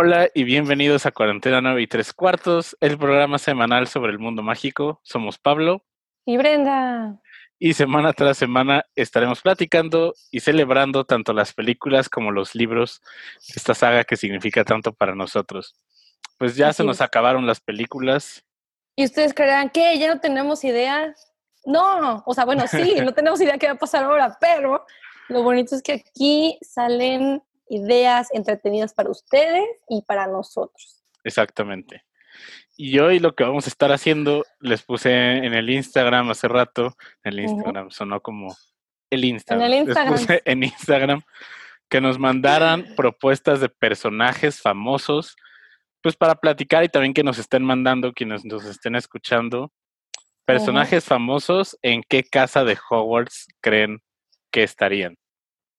Hola y bienvenidos a Cuarentena 9 y 3 cuartos, el programa semanal sobre el mundo mágico. Somos Pablo y Brenda. Y semana tras semana estaremos platicando y celebrando tanto las películas como los libros de esta saga que significa tanto para nosotros. Pues ya se nos acabaron las películas. ¿Y ustedes creerán que ya no tenemos idea? No, o sea, bueno, sí, no tenemos idea qué va a pasar ahora, pero lo bonito es que aquí salen ideas entretenidas para ustedes y para nosotros. Exactamente. Y hoy lo que vamos a estar haciendo, les puse en el Instagram hace rato, en el Instagram sonó como el Instagram. En el Instagram. Les puse en Instagram que nos mandaran propuestas de personajes famosos, pues para platicar y también que nos estén mandando, quienes nos estén escuchando, personajes famosos, ¿en qué casa de Hogwarts creen que estarían?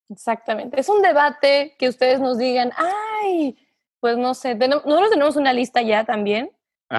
Exactamente. Es un debate que ustedes nos digan, ay, pues no sé, nosotros tenemos una lista ya también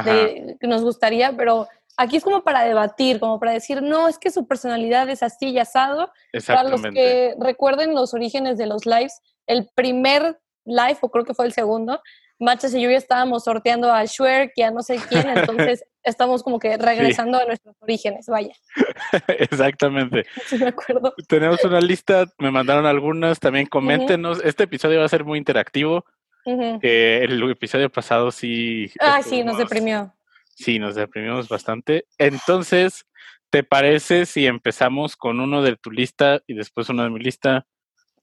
de, que nos gustaría, pero aquí es como para debatir, como para decir, no, es que su personalidad es así y asado. Para los que recuerden los orígenes de los lives, el primer live, o creo que fue el segundo, Machas y yo ya estábamos sorteando a Schwer, que a no sé quién, entonces estamos como que regresando a nuestros orígenes, vaya. Exactamente. Sí, me acuerdo. Tenemos una lista, me mandaron algunas, también coméntenos, este episodio va a ser muy interactivo. el episodio pasado sí. Ah, sí, nos deprimió. Sí, nos deprimimos bastante. Entonces, ¿te parece si empezamos con uno de tu lista y después uno de mi lista?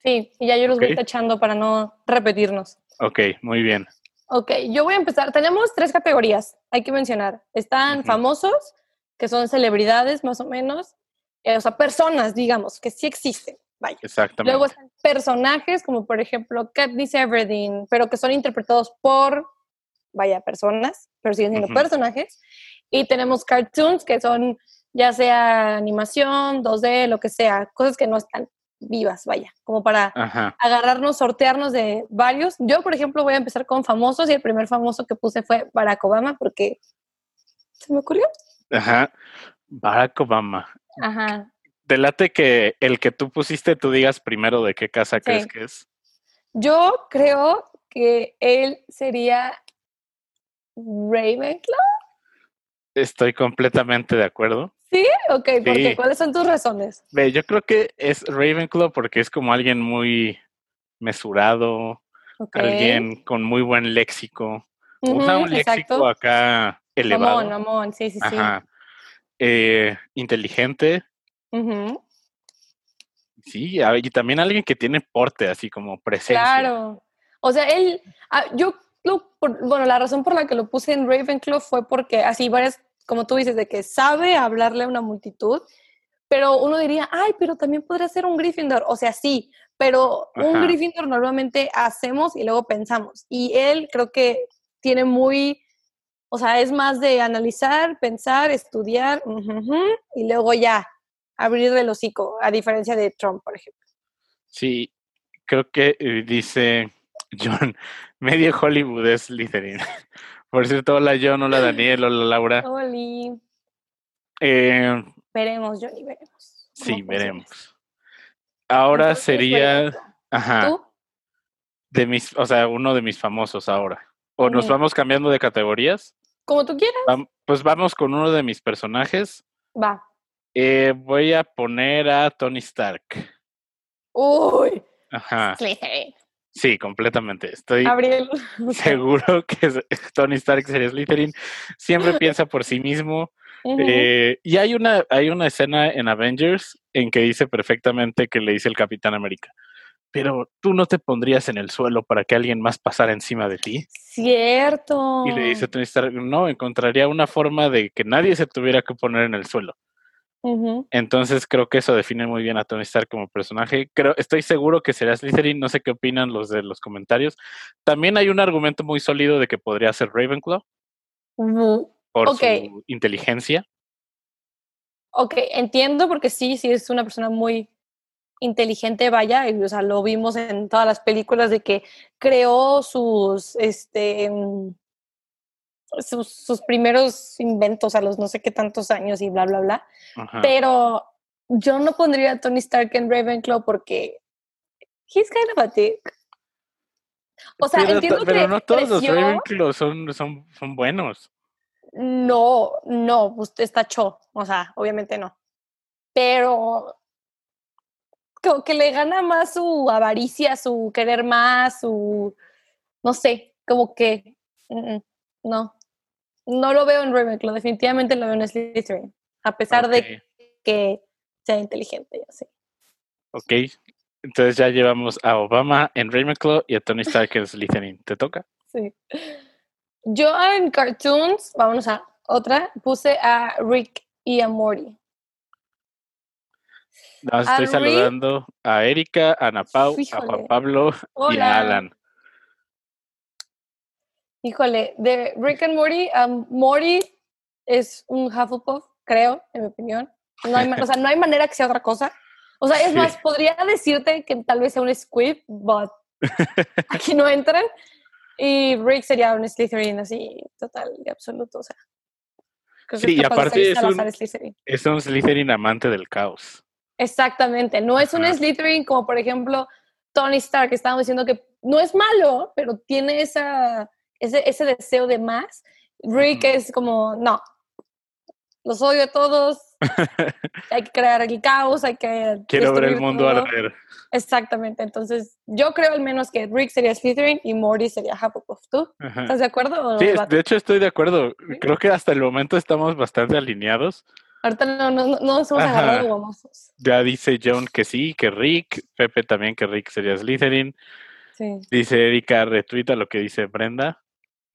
Sí, y ya yo los voy tachando para no repetirnos. Ok, muy bien. Ok, yo voy a empezar. Tenemos tres categorías, hay que mencionar. Están famosos, que son celebridades más o menos, eh, o sea, personas, digamos, que sí existen. Vaya. Exactamente. Luego están personajes, como por ejemplo Katniss Everdeen, pero que son interpretados por, vaya, personas, pero siguen siendo personajes. Y tenemos cartoons, que son ya sea animación, 2D, lo que sea, cosas que no están vivas, vaya, como para agarrarnos, sortearnos de varios. Yo, por ejemplo, voy a empezar con famosos y el primer famoso que puse fue Barack Obama porque se me ocurrió. Ajá, Barack Obama. Ajá. Delate que el que tú pusiste, tú digas primero de qué casa crees que es. Yo creo que él sería Ravenclaw. Estoy completamente de acuerdo. ¿Sí? Ok, ¿por ¿Cuáles son tus razones? Ve, yo creo que es Ravenclaw porque es como alguien muy mesurado, alguien con muy buen léxico. Usa un léxico acá elevado. Amón, amón, sí, sí, Ajá. Eh, inteligente. Sí, y también alguien que tiene porte, así como presencia. Claro. O sea, él, ah, yo, bueno, la razón por la que lo puse en Ravenclaw fue porque así varias como tú dices, de que sabe hablarle a una multitud, pero uno diría, ay, pero también podría ser un Gryffindor. O sea, sí, pero un Gryffindor normalmente hacemos y luego pensamos. Y él creo que tiene muy, o sea, es más de analizar, pensar, estudiar, y luego ya abrir el hocico, a diferencia de Trump, por ejemplo. Sí, creo que eh, dice John, medio Hollywood es Slytherin. Por cierto, hola John, hola Daniel, hola Laura. Hola. Eh, veremos, Johnny, veremos. Sí, veremos. Ahora sería, ajá, ¿Tú? de mis, o sea, uno de mis famosos ahora. O nos vamos cambiando de categorías. Como tú quieras. pues vamos con uno de mis personajes. Va. Eh, voy a poner a Tony Stark. Uy. Ajá. Sí, completamente. Estoy seguro que Tony Stark sería Slytherin. Siempre piensa por sí mismo. Eh, y hay una, hay una escena en Avengers en que dice perfectamente que le dice el Capitán América. Pero tú no te pondrías en el suelo para que alguien más pasara encima de ti. Cierto. Y le dice Tony Stark, no, encontraría una forma de que nadie se tuviera que poner en el suelo. Entonces creo que eso define muy bien a Tony Stark como personaje. Creo, estoy seguro que será Slytherin, no sé qué opinan los de los comentarios. También hay un argumento muy sólido de que podría ser Ravenclaw por su inteligencia. Ok, entiendo porque sí, sí es una persona muy inteligente, vaya, y, o sea, lo vimos en todas las películas de que creó sus, este, sus, primeros inventos a los no sé qué tantos años y bla, bla, bla. Pero yo no pondría a Tony Stark en Ravenclaw porque he's kind of a dick. O sea, entiendo pero que no todos los Ravenclaw son, son, son buenos. No, no, usted está cho, o sea, obviamente no. Pero como que le gana más su avaricia, su querer más, su, no sé, como que, mm, mm, no, no lo veo en Ravenclaw, definitivamente lo veo en Slytherin, a pesar de que sea inteligente, ya sé. Ok, entonces ya llevamos a Obama en Ravenclaw y a Tony Stark en Slytherin. ¿Te toca? Sí. Yo en cartoons, vámonos a otra, puse a Rick y a Morty. estoy saludando a Erika, a Ana Pau, a Juan Pablo y a Alan. Híjole, de Rick and Morty, um, Morty es un Hufflepuff, creo, en mi opinión. No hay, o sea, no hay manera que sea otra cosa. O sea, es más, podría decirte que tal vez sea un Squid, but aquí no entran. Y Rick sería un Slytherin así, total y absoluto. O sea, sí, y aparte es un, es un Slytherin amante del caos. Exactamente, no es un Slytherin como por ejemplo Tony Stark, que estábamos diciendo que no es malo, pero tiene esa, ese, ese deseo de más. Rick es como, no, los odio a todos, hay que crear el caos, hay que... Quiero ver el mundo arder. Exactamente, entonces yo creo al menos que Rick sería Slytherin y Morty sería Hufflepuff. ¿Tú estás de acuerdo? Sí, de hecho estoy de acuerdo. Creo que hasta el momento estamos bastante alineados. Ahorita no, no, no nos hemos agarrado guamosos. Ya dice John que sí, que Rick, Pepe también que Rick sería Slytherin. Sí. Dice Erika, retuita lo que dice Brenda.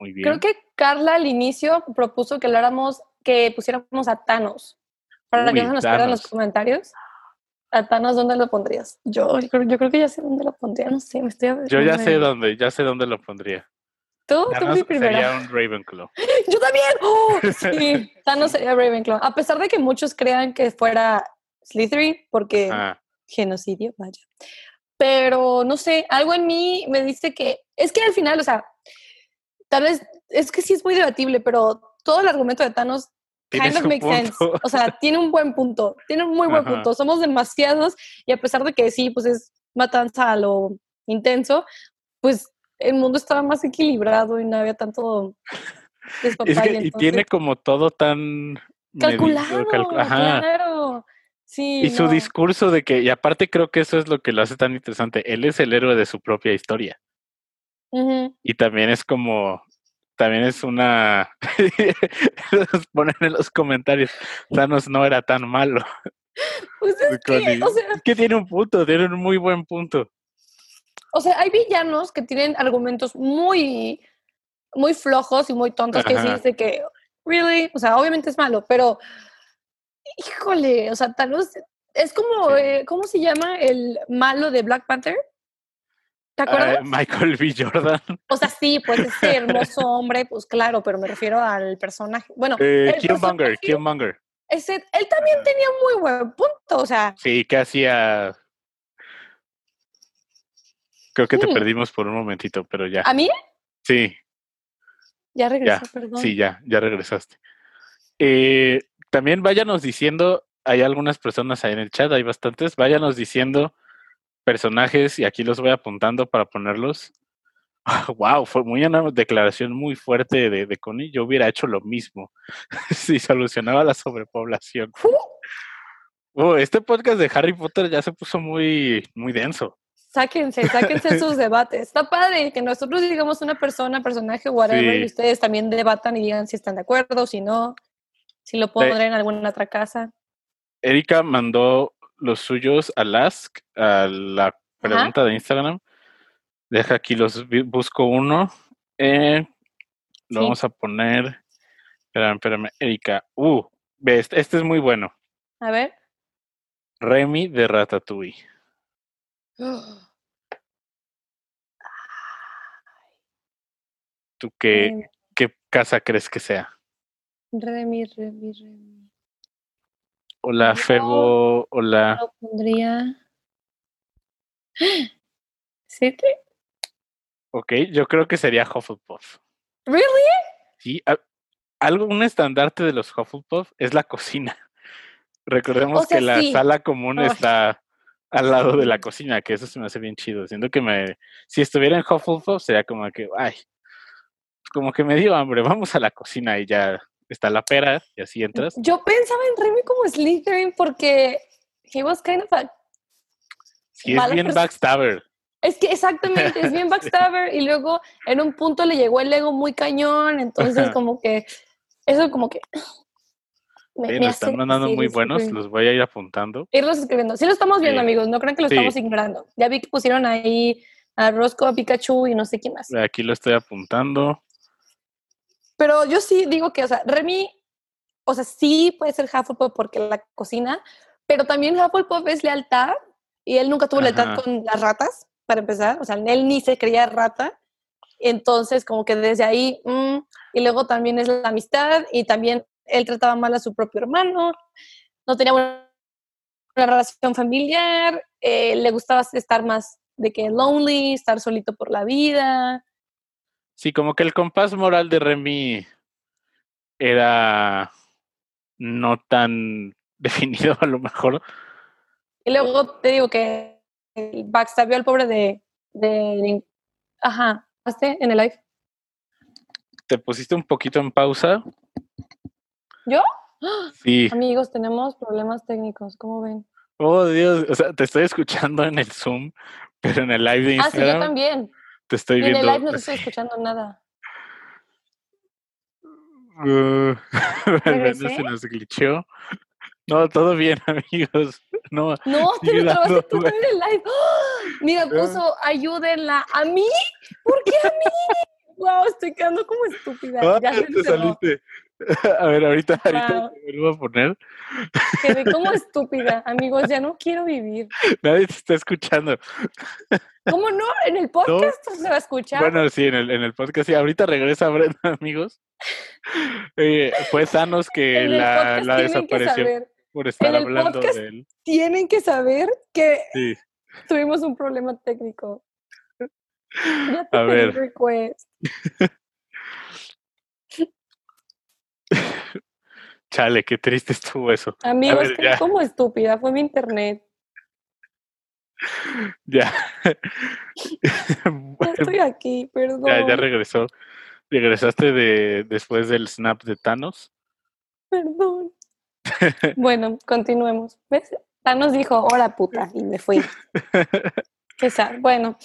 Muy bien. Creo que Carla al inicio propuso que habláramos, que pusiéramos a Thanos. Para que no se nos pierdan los comentarios. ¿A Thanos dónde lo pondrías? Yo, yo, creo que ya sé dónde lo pondría, no sé, me estoy... Yo ya sé dónde, ya sé dónde lo pondría. ¿Tú? Thanos ¿Tú Sería un Ravenclaw. ¡Yo también! ¡Oh! Sí, Thanos sería Ravenclaw. A pesar de que muchos crean que fuera Slytherin, porque genocidio, vaya. Pero, no sé, algo en mí me dice que... Es que al final, o sea, tal vez... Es que sí es muy debatible, pero todo el argumento de Thanos kind of makes sense. O sea, tiene un buen punto, tiene un muy buen punto. Somos demasiados y a pesar de que sí, pues es matanza a lo intenso, pues el mundo estaba más equilibrado y no había tanto y tiene como todo tan calculado, claro. Sí, y su discurso de que, y aparte creo que eso es lo que lo hace tan interesante, él es el héroe de su propia historia. Y también es como, también es una. Ponen en los comentarios. Thanos no era tan malo. Pues es, que, tiene un punto, tiene un muy buen punto. O sea, hay villanos que tienen argumentos muy, muy flojos y muy tontos que dice que, really, o sea, obviamente es malo, pero, híjole, o sea, Thanos es como, eh, ¿cómo se llama el malo de Black Panther? ¿Te acuerdas? Michael B. Jordan. O sea, sí, pues ese hermoso hombre, pues claro, pero me refiero al personaje. Bueno, eh, Killmonger, Killmonger. Ese, él también tenía muy buen punto, o sea. Sí, que hacía. Creo que te mm. perdimos por un momentito, pero ya. ¿A mí? Sí. Ya regresó, perdón. Sí, ya, ya regresaste. Eh, también váyanos diciendo, hay algunas personas ahí en el chat, hay bastantes, váyanos diciendo personajes y aquí los voy apuntando para ponerlos. wow, fue muy una declaración muy fuerte de, de Connie. Yo hubiera hecho lo mismo si solucionaba la sobrepoblación. Oh, este podcast de Harry Potter ya se puso muy, muy denso. Sáquense, sáquense sus debates. Está padre que nosotros digamos una persona, personaje, whatever, y ustedes también debatan y digan si están de acuerdo, si no, si lo pondré en alguna otra casa. Erika mandó los suyos a Ask, a la pregunta de Instagram. Deja aquí los busco uno. Eh, lo vamos a poner. Espérame, espérame. Erika. Uh, este, este, es muy bueno. A ver. Remy de Ratatouille. ¿Tú qué, qué casa crees que sea? Remy, Remy, Remy. Hola, Febo. Hola. Lo pondría. ¿Sí? Ok, yo creo que sería Hufflepuff. ¿Really? Sí, algo, un estandarte de los Hufflepuff es la cocina. Recordemos que la sala común está al lado de la cocina, que eso se me hace bien chido. Siento que me, si estuviera en Hufflepuff sería como que, ay, como que me dio hambre, vamos a la cocina y ya está la pera y así entras. Yo pensaba en Remy como Slytherin porque he was kind of a Sí, es bien backstabber. Es que exactamente, es bien backstabber y luego en un punto le llegó el ego muy cañón, entonces como que eso como que me, nos están mandando muy buenos, los voy a ir apuntando. Irlos escribiendo. Sí lo estamos viendo, amigos, no creen que lo estamos ignorando. Ya vi que pusieron ahí a Rosco, a Pikachu y no sé quién más. Aquí lo estoy apuntando. Pero yo sí digo que, o sea, Remy, o sea, sí puede ser Hufflepuff porque la cocina, pero también Hufflepuff es lealtad y él nunca tuvo lealtad con las ratas, para empezar. O sea, él ni se creía rata. Entonces, como que desde ahí, mm, y luego también es la amistad y también él trataba mal a su propio hermano, no tenía una, relación familiar, eh, le gustaba estar más de que lonely, estar solito por la vida. Sí, como que el compás moral de Remy era no tan definido a lo mejor. Y luego te digo que backstabió al pobre de, de, ajá, en el live. Te pusiste un poquito en pausa ¿Yo? Sí. Amigos, tenemos problemas técnicos, ¿cómo ven? Oh, Dios, o sea, te estoy escuchando en el Zoom, pero en el live de Instagram. Ah, sí, yo también. Te estoy viendo. En el live no te estoy escuchando nada. Uh, se nos glitchó. No, todo bien, amigos. No, no te lo trabaste tú en el live. ¡Oh! Mira, puso ayúdenla. ¿A mí? ¿Por qué a mí? wow, estoy quedando como estúpida. Ah, ya te saliste. A ver, ahorita, ahorita te vuelvo a poner. Quedé como estúpida, amigos, ya no quiero vivir. Nadie te está escuchando. ¿Cómo no? ¿En el podcast se va a escuchar? Bueno, sí, en el, en el podcast. Sí, ahorita regresa Brenda, amigos. Eh, fue Thanos que la, la desapareció por estar hablando de él. Tienen que saber que tuvimos un problema técnico. Ya te a ver. Request. Chale, qué triste estuvo eso. Amigos, que como estúpida, fue mi internet. Ya. estoy aquí, perdón. Ya, ya regresó. ¿Regresaste de, después del snap de Thanos? Perdón. bueno, continuemos. ¿Ves? Thanos dijo, hola puta, y me fui. Bueno,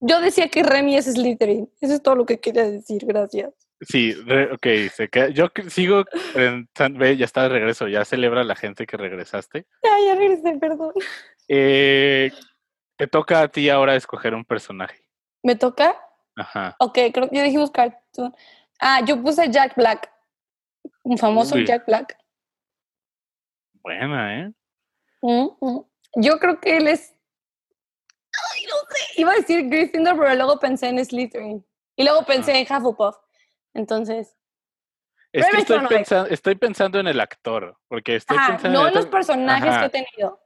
yo decía que Remy es Slytherin. Eso es todo lo que quería decir, gracias. Sí, ok, se queda. yo sigo ve, ya está de regreso, ya celebra la gente que regresaste. Ya, ya regresé, perdón. Eh, te toca a ti ahora escoger un personaje. ¿Me toca? Ajá. Ok, creo que ya dijimos cartoon. Ah, yo puse Jack Black, un famoso Jack Black. Buena, ¿eh? Yo creo que él es... Ay, no sé, iba a decir Gryffindor, pero luego pensé en Slytherin. Y luego pensé en Hufflepuff. Entonces. estoy, pensando, en el actor, porque estoy pensando no en los personajes que he tenido.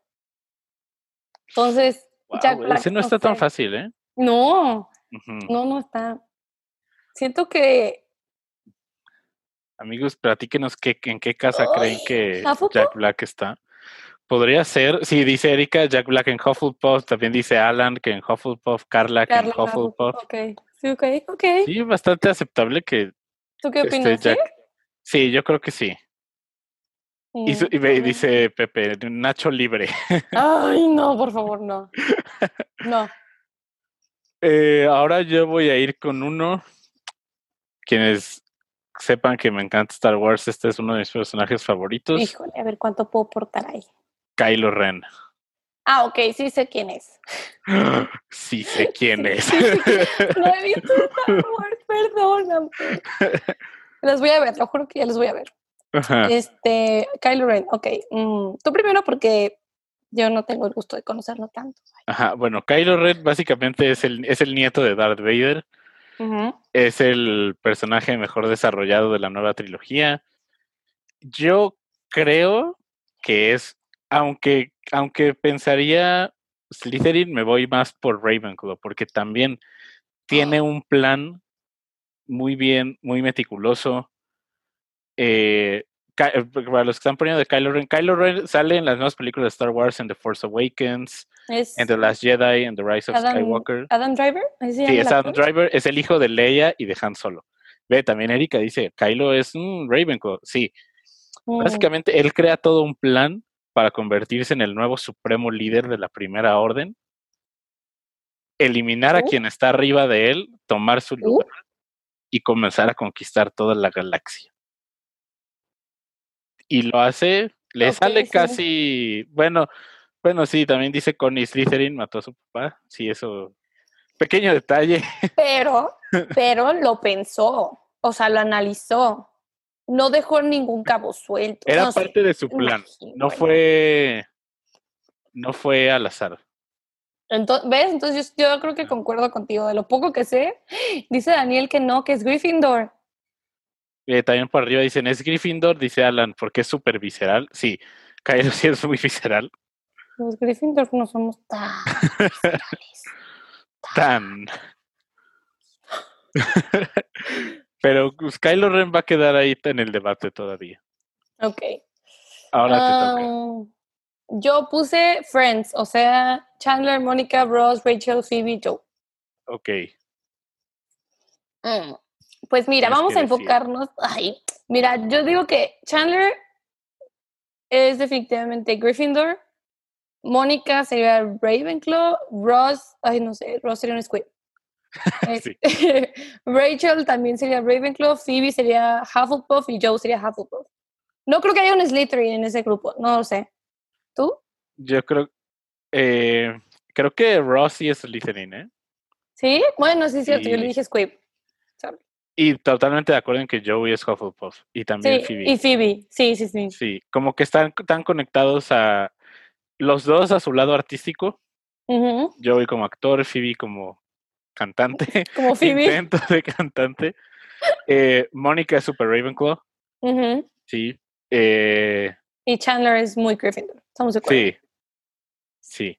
Entonces, ese no está tan fácil, ¿eh? No, no, no está. Siento que. Amigos, platíquenos qué, en qué casa creen que Jack Black está. Podría ser, sí, dice Erika, Jack Black en Hufflepuff, también dice Alan que en Hufflepuff, Carla que en Hufflepuff. Sí, ok, ok. Sí, bastante aceptable que ¿Tú qué opinas? ¿sí? yo creo que sí. Y, mm, dice Pepe, Nacho libre. Ay, no, por favor, no. No. Eh, ahora yo voy a ir con uno. Quienes sepan que me encanta Star Wars, este es uno de mis personajes favoritos. Híjole, a ver cuánto puedo portar ahí. Kylo Ren. Ah, ok, sí sé quién es. Sí sé quién es. no he visto Star Wars, perdóname. Las voy a ver, lo juro que ya las voy a ver. Este, Kylo Ren, ok. Mm, tú primero porque yo no tengo el gusto de conocerlo tanto. Ajá, bueno, Kylo Ren básicamente es el, es el nieto de Darth Vader. Es el personaje mejor desarrollado de la nueva trilogía. Yo creo que es aunque, aunque pensaría Slytherin, me voy más por Ravenclaw, porque también tiene un plan muy bien, muy meticuloso. Eh, eh, para los que están poniendo de Kylo Ren, Kylo Ren sale en las nuevas películas de Star Wars, en The Force Awakens, en The Last Jedi, en The Rise of Skywalker. ¿Adam Driver? Sí, es Adam Driver, es el hijo de Leia y de Han Solo. Ve, también Erika dice, Kylo es un Ravenclaw. Sí, mm. básicamente él crea todo un plan para convertirse en el nuevo supremo líder de la Primera Orden, eliminar a oh. quien está arriba de él, tomar su uh. Y comenzar a conquistar toda la galaxia y lo hace, le sale casi, bueno, bueno, sí, también dice Connie Slytherin mató a su papá, sí, eso, pequeño detalle. Pero, pero lo pensó, o sea, lo analizó, no dejó ningún cabo suelto. Era parte de su plan, no fue, no fue al azar. Entonces, ¿Ves? Entonces yo, yo creo que concuerdo contigo. De lo poco que sé, dice Daniel que no, que es Gryffindor. Eh, también por arriba dicen, ¿es Gryffindor? Dice Alan, porque es súper visceral. Sí, Cairo sí es muy visceral. Los Gryffindor no somos tan tan. Pero pues, Kylo Ren va a quedar ahí en el debate todavía. Ok. Ahora te toca. Yo puse Friends, o sea, Chandler, Mónica, Ross, Rachel, Phoebe, Joe. Ok. Mm. Pues mira, vamos a enfocarnos. Ay, mira, yo digo que Chandler es definitivamente Gryffindor. Mónica sería Ravenclaw. Ross, ay, no sé, Ross sería un Squid. Rachel también sería Ravenclaw. Phoebe sería Hufflepuff y Joe sería Hufflepuff. No creo que haya un Slytherin en ese grupo, no lo sé. ¿Tú? Yo creo, eh, creo que Ross sí es Slytherin, ¿eh? Sí, bueno, sí es cierto, yo le dije Squib. Y totalmente de acuerdo en que Joey es Hufflepuff y también Phoebe. Y Phoebe, sí, sí, sí. Sí, como que están tan conectados a los dos a su lado artístico. Joey como actor, Phoebe como cantante. Como Phoebe. Intento de cantante. Eh, Mónica es super Ravenclaw. Sí. Eh, y Chandler es muy Gryffindor. Estamos de acuerdo. Sí. Sí.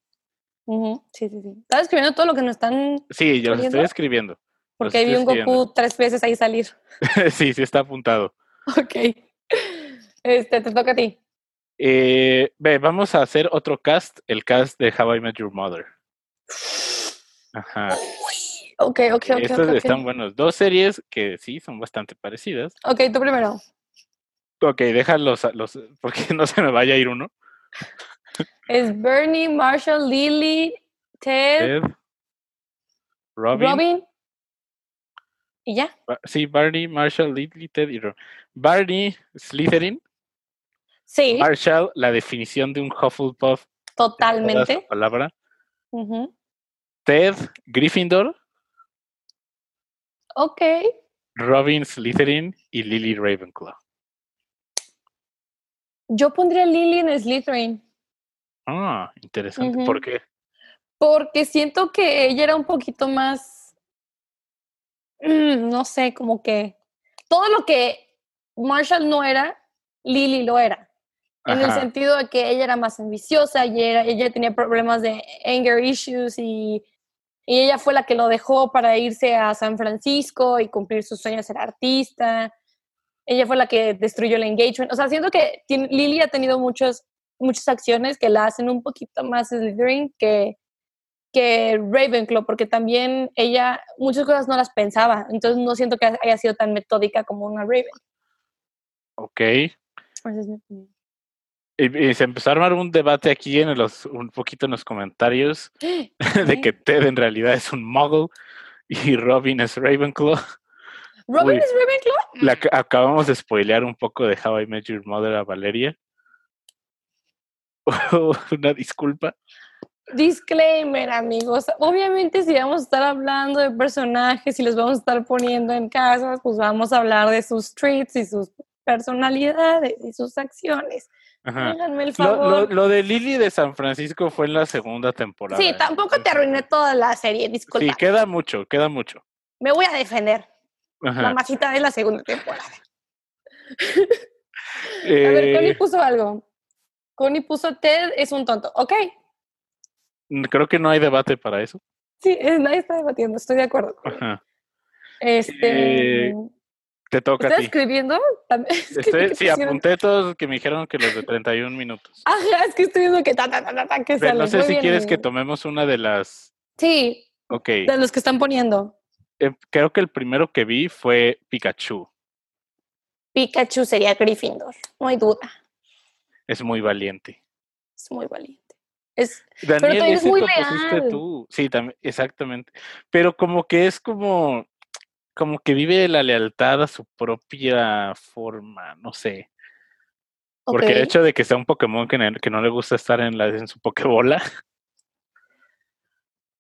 Sí, sí, sí. ¿Estás escribiendo todo lo que nos están? Sí, yo lo estoy escribiendo. Porque vi un Goku tres veces ahí salir. sí, sí está apuntado. Ok. Este, te toca a ti. Eh, ve, vamos a hacer otro cast, el cast de How I Met Your Mother. Ajá. Ok, ok, ok. Estos están buenos. Dos series que sí son bastante parecidas. Ok, tú primero. Ok, déjalos, los, porque no se me vaya a ir uno. Es Bernie, Marshall, Lily, Ted, Robin, Robin ¿Y ya? Sí, Barney, Marshall, Lidley, Ted y Ron. Barney, Slytherin. Sí. Marshall, la definición de un Hufflepuff. Totalmente. Palabra. Ted, Gryffindor. Ok. Robin, Slytherin y Lily Ravenclaw. Yo pondría Lily en Slytherin. Ah, interesante. ¿Por qué? Porque siento que ella era un poquito más Mm, no sé, como que todo lo que Marshall no era, Lily lo era. En el sentido de que ella era más ambiciosa y ella tenía problemas de anger issues y, y, ella fue la que lo dejó para irse a San Francisco y cumplir sus sueños de ser artista. Ella fue la que destruyó el engagement. O sea, siento que Lily ha tenido muchos, muchas acciones que la hacen un poquito más Slytherin que, que Ravenclaw, porque también ella muchas cosas no las pensaba, entonces no siento que haya sido tan metódica como una Raven. Ok. y, se empezó a armar un debate aquí en los, un poquito en los comentarios de que Ted en realidad es un muggle y Robin es Ravenclaw. ¿Robin es Ravenclaw? acabamos de spoilear un poco de How I Met Your Mother a Valeria. Una disculpa. Disclaimer, amigos. Obviamente, si vamos a estar hablando de personajes y los vamos a estar poniendo en casas, pues vamos a hablar de sus traits y sus personalidades y sus acciones. Háganme el favor. Lo, de Lily de San Francisco fue en la segunda temporada. Sí, tampoco te arruiné toda la serie, disculpa. Sí, queda mucho, queda mucho. Me voy a defender. La masita de la segunda temporada. a ver, Connie eh, puso algo. Connie puso Ted es un tonto. Ok, Creo que no hay debate para eso. Sí, nadie está debatiendo, estoy de acuerdo. Este. Eh, Te toca ¿Estás a ti. escribiendo? Estoy, sí, apunté todos que me dijeron que los de 31 minutos. Ajá, es que estoy viendo que ta, ta, ta, ta, que sale. No sé si quieres que tomemos una de las... Sí. Ok. De los que están poniendo. Eh, creo que el primero que vi fue Pikachu. Pikachu sería Gryffindor, no hay duda. Es muy valiente. Es muy valiente. Es, Daniel, pero también es muy leal. Tú. Sí, también, exactamente. Pero como que es como, como que vive la lealtad a su propia forma, no sé. Porque el hecho de que sea un Pokémon que, que no le gusta estar en, la, en su Pokébola.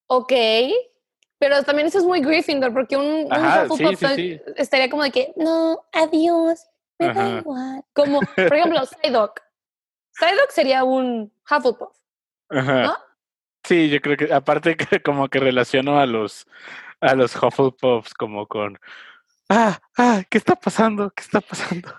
Ok, pero también eso es muy Gryffindor, porque un, Ajá, sí, sí, estaría como de que, no, adiós, me da igual. Como, por ejemplo, Psyduck. Psyduck sería un Hufflepuff, Ajá. ¿no? Sí, yo creo que, aparte que como que relaciono a los, a los Hufflepuffs como con, ah, ah, ¿qué está pasando? ¿Qué está pasando?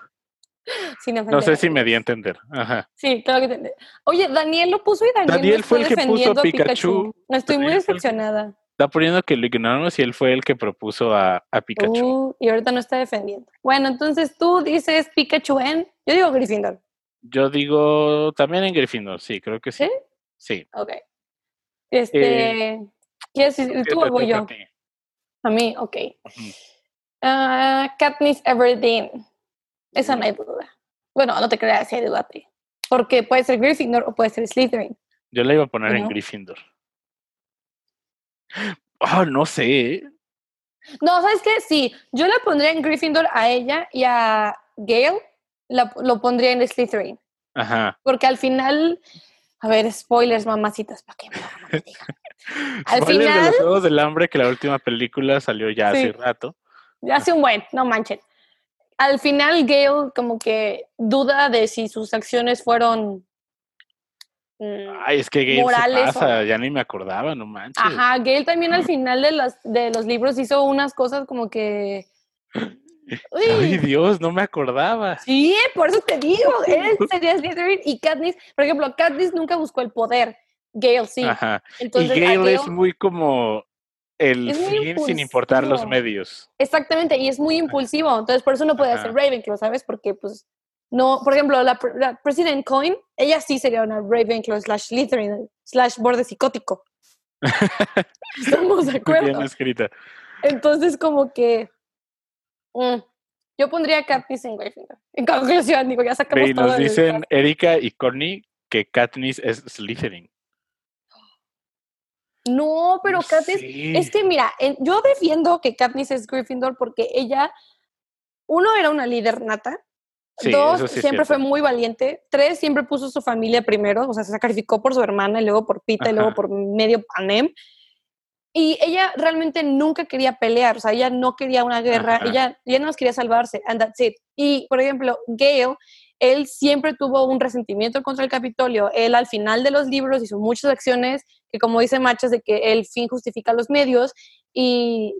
no sé si me di a entender. Ajá. Sí, claro que entender. Oye, Daniel lo puso y Daniel, Daniel fue el que puso a Pikachu. No estoy muy decepcionada. Está poniendo que lo ignoramos y él fue el que propuso a, a Pikachu. Uh, y ahorita no está defendiendo. Bueno, entonces tú dices Pikachu en. Yo digo Gryffindor. Yo digo también en Gryffindor, sí, creo que sí. Sí. Ok. Este. Eh, ¿Quieres decir tú o yo? A, mí, ok. Uh, Katniss Everdeen. Esa no hay duda. Bueno, no te creas si hay debate. Porque puede ser Gryffindor o puede ser Slytherin. Yo la iba a poner en Gryffindor. Oh, no sé. No, ¿sabes qué? Sí, yo la pondría en Gryffindor a ella y a Gale lo pondría en Slytherin. Ajá. Porque al final, a ver, spoilers, mamacitas, para que me digan. Al final. De los Juegos del Hambre, que la última película salió ya hace rato. Ya hace un buen, no manchen. Al final, Gale como que duda de si sus acciones fueron Ay, es que Gale se pasa, ya ni me acordaba, no manches. Ajá, Gale también al final de los, de los libros hizo unas cosas como que... Ay, Dios, no me acordaba. Sí, por eso te digo, él sería Slytherin y Katniss, por ejemplo, Katniss nunca buscó el poder, Gale sí. Ajá. Entonces, y Gale, es muy como el fin sin importar los medios. Exactamente, y es muy impulsivo, entonces por eso no puede hacer Ravenclaw, ¿sabes? Porque pues no, por ejemplo, la, President Coin, ella sí sería una Ravenclaw slash Slytherin slash borde psicótico. Estamos de acuerdo. Bien escrita. Entonces, como que mm, yo pondría Katniss en Gryffindor. En conclusión, digo, ya sacamos y nos dicen Erika y Connie que Katniss es Slytherin. No, pero Katniss, es que mira, yo defiendo que Katniss es Gryffindor porque ella, uno, era una líder nata, Dos, siempre fue muy valiente. Tres, siempre puso su familia primero, o sea, se sacrificó por su hermana y luego por Pita y luego por medio Panem. Y ella realmente nunca quería pelear, o sea, ella no quería una guerra, ella, ella no quería salvarse, and that's it. Y, por ejemplo, Gale, él siempre tuvo un resentimiento contra el Capitolio. Él al final de los libros hizo muchas acciones que, como dice Machas, de que el fin justifica los medios y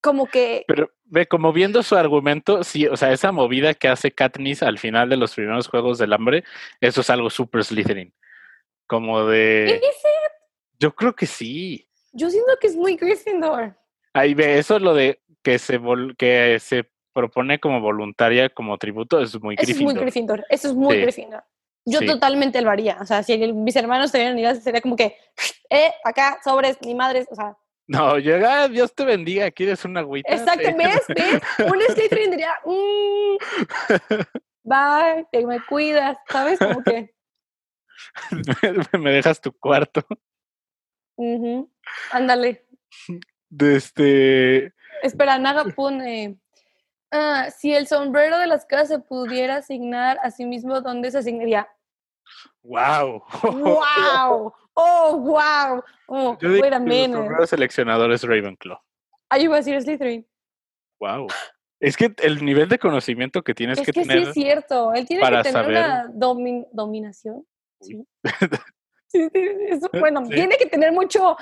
como que... Pero ve, como viendo su argumento, sí, o sea, esa movida que hace Katniss al final de los primeros Juegos del Hambre, eso es algo súper Slytherin. Como de... Yo creo que sí. Yo siento que es muy Gryffindor. Ahí ve, eso es lo de que se, que se propone como voluntaria, como tributo, es muy Gryffindor. Eso es muy Gryffindor, eso es muy Gryffindor. Yo totalmente lo haría. O sea, si mis hermanos te vieran sería como que, eh, acá, sobres, ni madres, o sea, no, llega, Dios te bendiga, ¿quieres una agüita? Exacto, ¿ves? ¿ves? Un Slytherin diría, mmm, bye, te me cuidas, ¿sabes? Como que... me dejas tu cuarto. Ándale. De este... Espera, Naga pone... Ah, si el sombrero de las casas se pudiera asignar a sí mismo, ¿dónde se asignaría? ¡Wow! ¡Wow! ¡Oh, wow! Oh, Yo digo que el sombrero seleccionador es Ravenclaw. Ahí iba a decir Slytherin. ¡Wow! Es que el nivel de conocimiento que tienes que, tener. Sí, es cierto. Él tiene que tener una dominación. Sí. sí, bueno, tiene que tener mucho,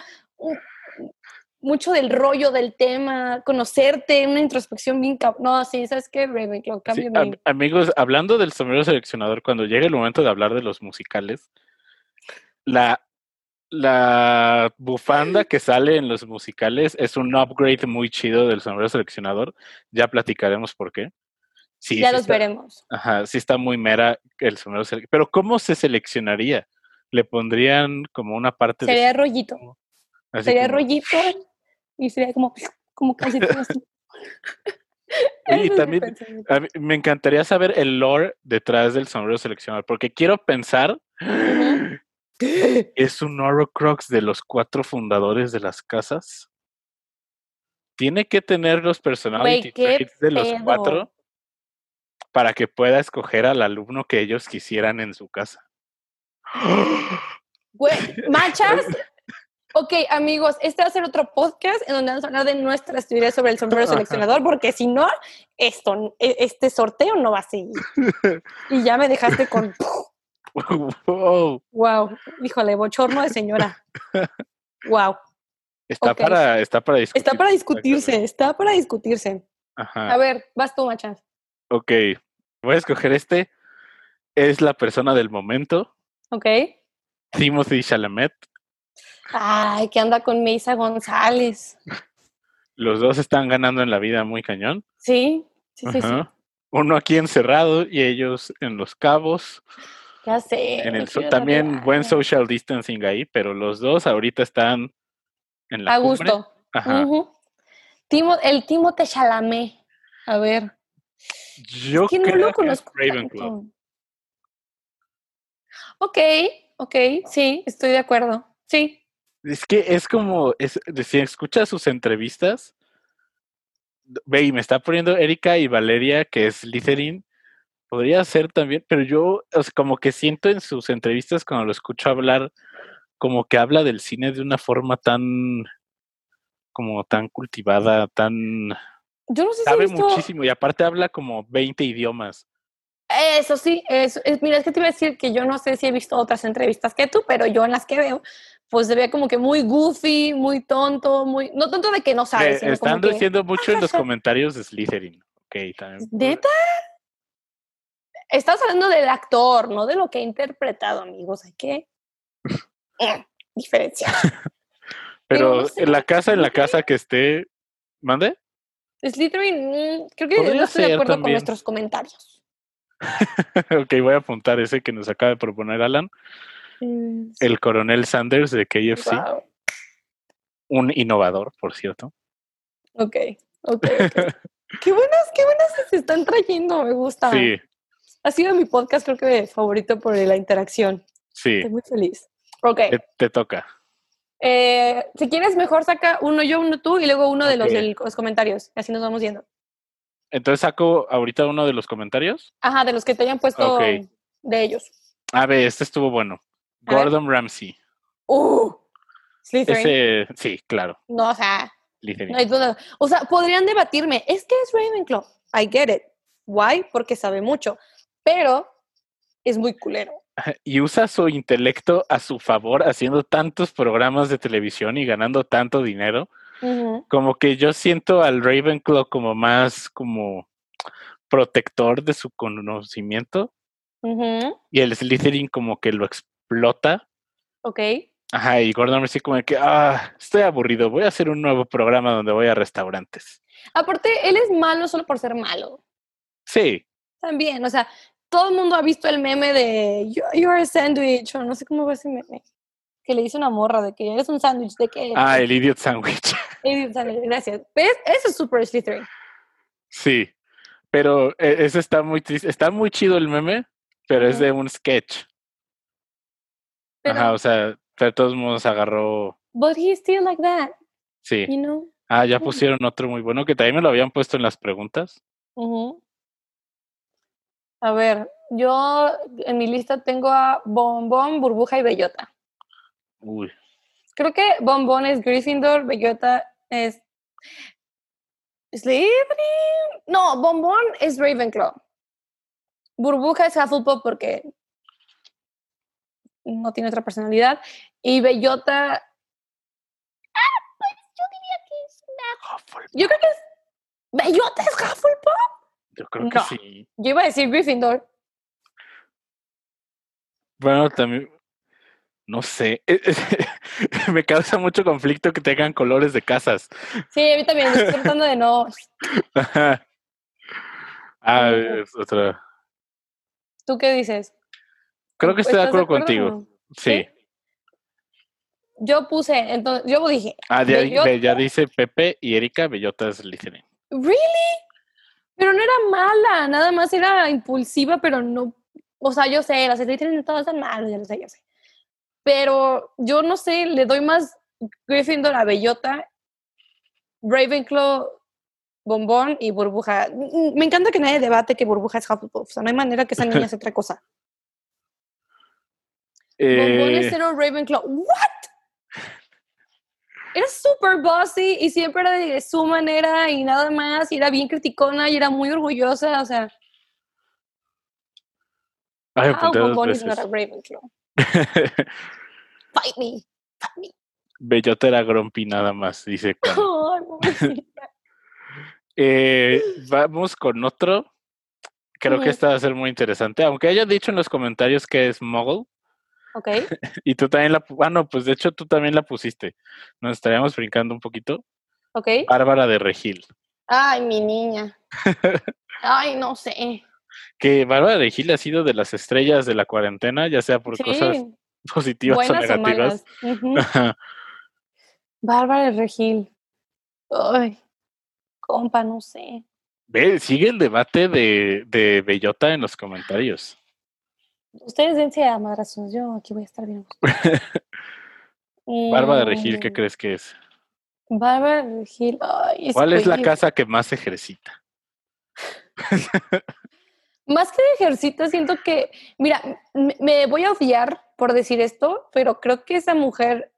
mucho del rollo del tema, conocerte, una introspección bien... No, sí, ¿sabes qué? Ravenclaw, cambio Amigos, hablando del sombrero seleccionador, cuando llegue el momento de hablar de los musicales, la la bufanda que sale en los musicales es un upgrade muy chido del sombrero seleccionador. Ya platicaremos por qué. Sí, ya los veremos. Ajá, sí está muy mera el sombrero seleccionador. Pero ¿cómo se seleccionaría? Le pondrían como una parte sería rollito. sería rollito y sería como, como casi así. y también me encantaría saber el lore detrás del sombrero seleccionador, porque quiero pensar es un Horrocrux de los cuatro fundadores de las casas. Tiene que tener los personality traits de los cuatro para que pueda escoger al alumno que ellos quisieran en su casa. Güey, machas. Ok, amigos, este va a ser otro podcast en donde vamos a hablar de nuestras teorías sobre el sombrero seleccionador, porque si no, esto, e, este sorteo no va a seguir. Y ya me dejaste con. Wow. wow. Híjole, bochorno de señora. Wow. Está para, está para discutirse. Está para discutirse, está para discutirse. Ajá. A ver, vas tú, Machas. Ok. Voy a escoger este. Es la persona del momento. Ok. Timothy Chalamet. Ay, que anda con Meisa González. Los dos están ganando en la vida muy cañón. Sí, sí, sí, Uno aquí encerrado y ellos en los cabos. Ya sé. también buen social distancing ahí, pero los dos ahorita están en la A gusto. Ajá. Timo, el Timote Chalamet. A ver. Yo creo no lo conozco. Ravenclaw. Ok, ok, sí, estoy de acuerdo. Sí. Es que es como, es, si escuchas sus entrevistas, ve y me está poniendo Erika y Valeria, que es Litherin, podría ser también, pero yo como que siento en sus entrevistas cuando lo escucho hablar, como que habla del cine de una forma tan, como tan cultivada, tan... Yo no sé Sabe muchísimo y aparte habla como 20 idiomas. Eso sí, es, mira, es que te iba a decir que yo no sé si he visto otras entrevistas que tú, pero yo en las que veo, pues se ve como que muy goofy, muy tonto, muy, no tanto de que no sabes. están diciendo mucho en los comentarios de Slytherin. Okay, también. ¿Neta? Estás hablando del actor, no de lo que ha interpretado, amigos. Hay que eh, diferenciar. Pero, en la casa, en la casa que esté, ¿mande? Slytherin, mm, creo que no estoy de acuerdo con nuestros comentarios. ok, voy a apuntar ese que nos acaba de proponer Alan. Mm, El coronel Sanders de KFC. Un innovador, por cierto. Ok, ok. qué buenas, qué buenas se están trayendo, me gusta. Sí. Ha sido mi podcast, creo que favorito por la interacción. Sí. Estoy muy feliz. Ok. Te, toca. Eh, si quieres, mejor saca uno yo, uno tú y luego uno de los, de los comentarios. Así nos vamos viendo. Entonces saco ahorita uno de los comentarios. Ajá, de los que te hayan puesto de ellos. A ver, este estuvo bueno. Gordon Ramsay. Uh, Ese, sí, claro. No, o sea, no hay duda. O sea, podrían debatirme, es que es Ravenclaw. I get it. Why? Porque sabe mucho. Pero es muy culero. Y usa su intelecto a su favor haciendo tantos programas de televisión y ganando tanto dinero como que yo siento al Ravenclaw como más como protector de su conocimiento. Y el Slytherin como que lo explota. Ok. Ajá, y Gordon dice como que, ah, estoy aburrido, voy a hacer un nuevo programa donde voy a restaurantes. Aparte, él es malo solo por ser malo. Sí. También, o sea, todo el mundo ha visto el meme de You're a sandwich, o no sé cómo va ese meme que le dice una morra de que eres un sándwich, de que... Ah, el idiot sandwich. Idiot sandwich, gracias. ¿Ves? Eso es super Slytherin. Sí, pero e, ese está muy triste. Está muy chido el meme, pero es de un sketch. Ajá, o sea, de todos modos agarró... But he's still like that. Sí. You know? Ah, ya pusieron otro muy bueno que también me lo habían puesto en las preguntas. A ver, yo en mi lista tengo a Bombón, Burbuja y Bellota. Uy. Creo que Bombón es Gryffindor, Bellota es Slytherin. No, Bombón es Ravenclaw. Burbuja es Hufflepuff porque no tiene otra personalidad. Y Bellota. Ah, pues yo diría que es Hufflepuff. Yo creo que es. ¿Bellota es Hufflepuff? Yo creo que sí. Yo iba a decir Gryffindor. Bueno, también. no sé, me causa mucho conflicto que tengan colores de casas. Sí, a mí también, estoy tratando de no. ah, es otra. ¿Tú qué dices? Creo que estoy de acuerdo, contigo. Sí. Yo puse, entonces, yo dije. Ah, ya dice Pepe y Erika Bellotas listening. ¿Really? Pero no era mala, nada más era impulsiva, pero no. O sea, yo sé, las listening todas son malas, ya lo sé, ya sé. Pero yo no sé, le doy más Gryffindor a Bellota, Ravenclaw, Bombón y Burbuja. Me encanta que nadie debate que Burbuja es Hufflepuff. O sea, no hay manera que esa niña sea otra cosa. Bombón es cero eh. Ravenclaw. ¿What? Era súper bossy y siempre era de su manera y nada más. Y era bien criticona y era muy orgullosa. O sea. Ay, ah, Bombón es not Ravenclaw. fight me, fight me. Bellota era Grumpy nada más, dice. eh, vamos con otro. Creo que esta va a ser muy interesante. Aunque haya dicho en los comentarios que es Muggle. Ok. y tú también la... Ah, no, pues de hecho tú también la pusiste. Nos estaríamos brincando un poquito. Ok. Bárbara de Regil. Ay, mi niña. Ay, no sé que Bárbara de Gil ha sido de las estrellas de la cuarentena, ya sea por cosas positivas o negativas. Bárbara de Regil. Ay, compa, no sé. Ve, sigue el debate de, de Bellota en los comentarios. Ustedes dense a madrazos, yo aquí voy a estar bien. Bárbara de Regil, ¿qué mm. crees que es? Bárbara de Regil. ¿Cuál es la casa que más ejercita? Más que de ejercito, siento que, mira, me voy a odiar por decir esto, pero creo que esa mujer,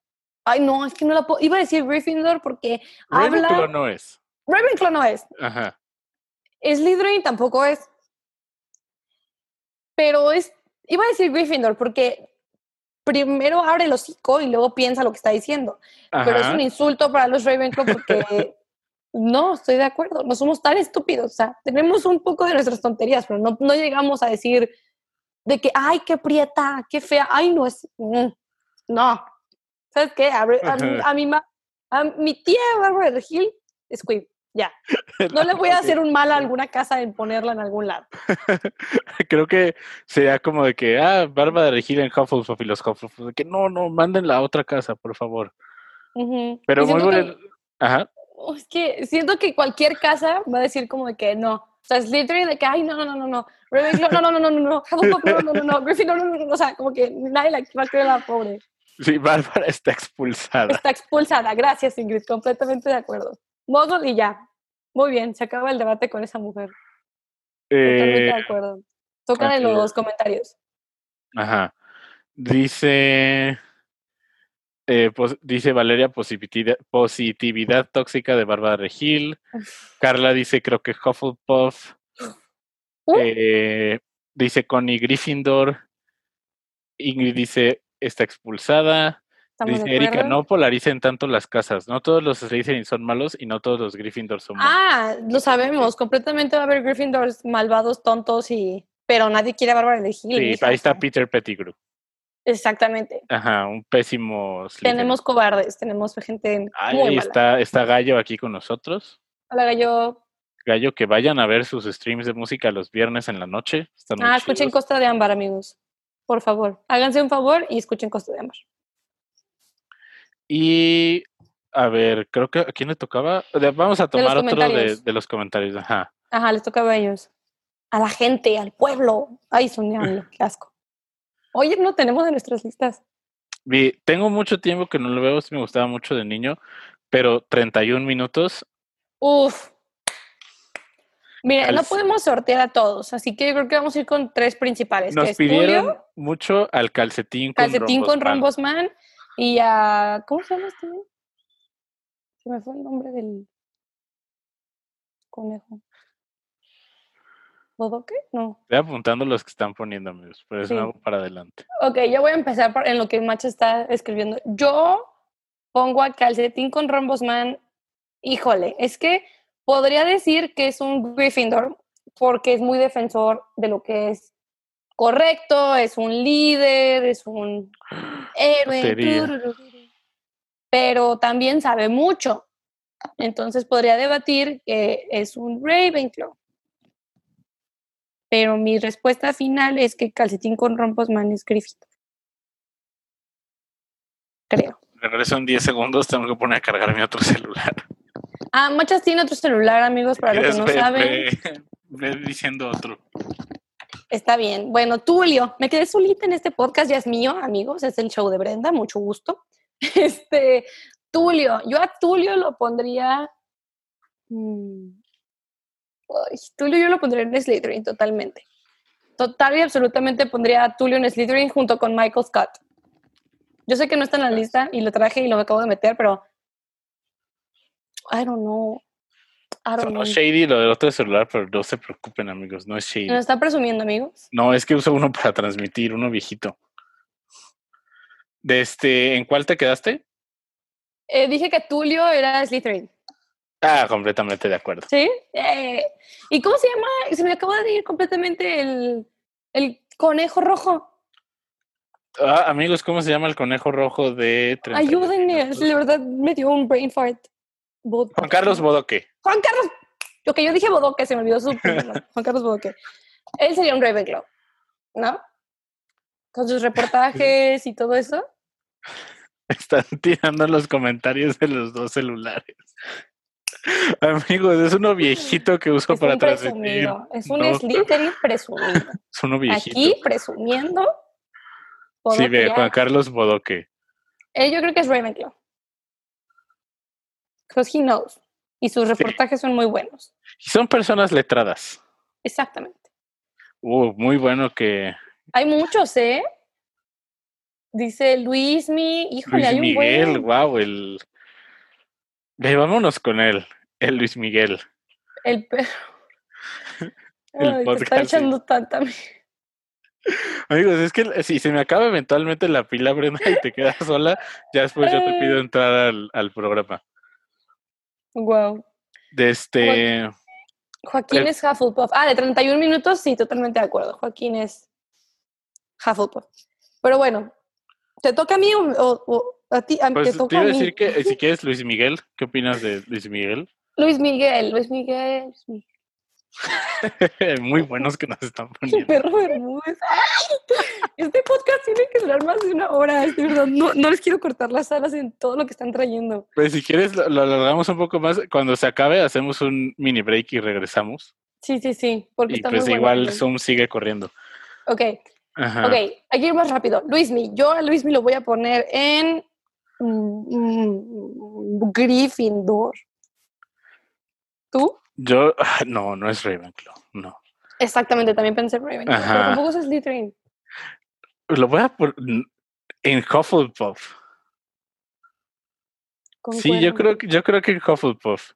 ay no, es que no la puedo, iba a decir Gryffindor porque Ravenclaw habla... no es. Ravenclaw no es. Ajá. Slytherin tampoco es. Pero es, iba a decir Gryffindor porque primero abre el hocico y luego piensa lo que está diciendo. Pero es un insulto para los Ravenclaw porque no, estoy de acuerdo, no somos tan estúpidos, o sea, tenemos un poco de nuestras tonterías, pero no, no llegamos a decir de que, ay, qué prieta, qué fea, ay, no es, mm, no, ¿sabes qué? A, a, mi, a mi tía Bárbara de Gil es ya. No le voy a hacer un mal a alguna casa en ponerla en algún lado. Creo que sería como de que, ah, Bárbara de Gil en Hufflepuff y los Hufflepuff, de que no, no, manden la otra casa, por favor. Pero muy bueno. Ajá. Oh, es que siento que cualquier casa va a decir como de que no. O sea, es literally de que, ay, no, no, no, no, no. Ravenclaw, no, no, no, no, no, no. no, no, no, no. Griffin, no, no, no, no. O sea, como que nadie la va a creer la pobre. Sí, Bárbara está expulsada. Está expulsada. Gracias, Ingrid. Completamente de acuerdo. Muggle y ya. Muy bien, se acaba el debate con esa mujer. Totalmente de acuerdo. Toca de los comentarios. Ajá. Dice eh, dice Valeria positividad, positividad tóxica de Bárbara Regil. Carla dice creo que Hufflepuff. Eh, dice Connie Gryffindor. Ingrid dice está expulsada. Dice Erika, no polaricen tanto las casas. No todos los Slytherin son malos y no todos los Gryffindor son malos. Ah, lo sabemos. Completamente va a haber Gryffindors malvados, tontos y... Pero nadie quiere a Bárbara de Sí, ahí está Peter Pettigrew. Exactamente. Ajá, un pésimo. Tenemos cobardes, tenemos gente muy Está, está Gallo aquí con nosotros. Hola, Gallo. Gallo, que vayan a ver sus streams de música los viernes en la noche. ah, escuchen Costa de Ámbar, amigos. Por favor, háganse un favor y escuchen Costa de Ámbar. Y a ver, creo que a quién le tocaba. Vamos a tomar otro de, los comentarios. Ajá. Ajá, les tocaba a ellos. A la gente, al pueblo. Ay, soñando, qué asco. Oye, no tenemos en nuestras listas. Vi, tengo mucho tiempo que no lo veo, sí me gustaba mucho de niño, pero 31 minutos. Uf. Mira, no podemos sortear a todos, así que yo creo que vamos a ir con tres principales. Nos pidieron mucho al calcetín con Calcetín con Rombosman y a... ¿Cómo se llama este? Se me fue el nombre del conejo. ¿Bodoque? No. Estoy apuntando los que están poniendo, amigos, pero es algo para adelante. Ok, yo voy a empezar en lo que Macho está escribiendo. Yo pongo a Calcetín con Rombosman. Híjole, es que podría decir que es un Gryffindor porque es muy defensor de lo que es correcto, es un líder, es un... héroe. Pero también sabe mucho. Entonces podría debatir que es un Ravenclaw. Pero mi respuesta final es que Calcetín con Romposman es Griffith. Creo. Regreso en 10 segundos, tengo que poner a cargar mi otro celular. Ah, Machas tiene otro celular, amigos, para los que no saben. Ve, diciendo otro. Está bien. Bueno, Tulio, me quedé solita en este podcast, ya es mío, amigos, es el show de Brenda, mucho gusto. Este, Tulio, yo a Tulio lo pondría. Mm, Tulio yo lo pondría en Slytherin totalmente. Total y absolutamente pondría a Tulio en Slytherin junto con Michael Scott. Yo sé que no está en la lista y lo traje y lo acabo de meter, pero I don't know. Know. shady lo del otro celular, pero no se preocupen, amigos, no es shady. ¿No está presumiendo, amigos? No, es que uso uno para transmitir, uno viejito. De este, ¿En cuál te quedaste? Eh, dije que Tulio era Slytherin. Ah, completamente de acuerdo. ¿Sí? Eh, ¿Y cómo se llama? Se me acaba de ir completamente el, el conejo rojo. Ah, amigos, ¿cómo se llama el conejo rojo de... Ayúdenme, de verdad me dio un brain fart. Juan Carlos Bodoque. Juan Carlos... Lo que yo dije Bodoque, se me olvidó su... Juan Carlos Bodoque. Él sería un Ravenclaw, ¿no? Con sus reportajes y todo eso. Están tirando los comentarios de los dos celulares. Amigos, es uno viejito que uso para transmitir. Es un Slytherin presumido. Es uno viejito. Aquí presumiendo. Sí, ve, Juan Carlos Bodoque. Eh, yo creo que es Ravenclaw. Because he knows. Y sus reportajes son muy buenos. Son personas letradas. Exactamente. Uh, muy bueno que. Hay muchos, ¿eh? Dice Luis Mi, híjole, Luis hay un Miguel, wow, el. Ve, vámonos con él, el Luis Miguel. El perro. el Ay, está echando tanta. Amigos, es que si se me acaba eventualmente la pila, Brenda, y te quedas sola, ya después yo te pido entrar al, al programa. Wow. De este. Joaquín es Hufflepuff. Ah, de 31 minutos, sí, totalmente de acuerdo. Joaquín es Hufflepuff. Pero bueno, ¿te toca a mí o, a ti? A, pues te toca te iba a decir que si quieres Luis Miguel, ¿qué opinas de Luis Miguel? Luis Miguel, Luis Miguel, Luis Miguel. Muy buenos que nos están poniendo. Perro Bermúdez. Este podcast tiene que durar más de una hora, de verdad. No, no, les quiero cortar las alas en todo lo que están trayendo. Pues si quieres, lo, alargamos un poco más. Cuando se acabe, hacemos un mini break y regresamos. Sí, sí, sí. Porque y pues igual Zoom sigue corriendo. Ok. Ok, hay que ir más rápido. Luismi, yo a Luismi lo voy a poner en mm, mm, Gryffindor. ¿Tú? Yo, no, no es Ravenclaw, no. Exactamente, también pensé Ravenclaw, pero tampoco es Slytherin. Lo voy a poner en Hufflepuff. Sí, yo creo, que, yo creo que en Hufflepuff.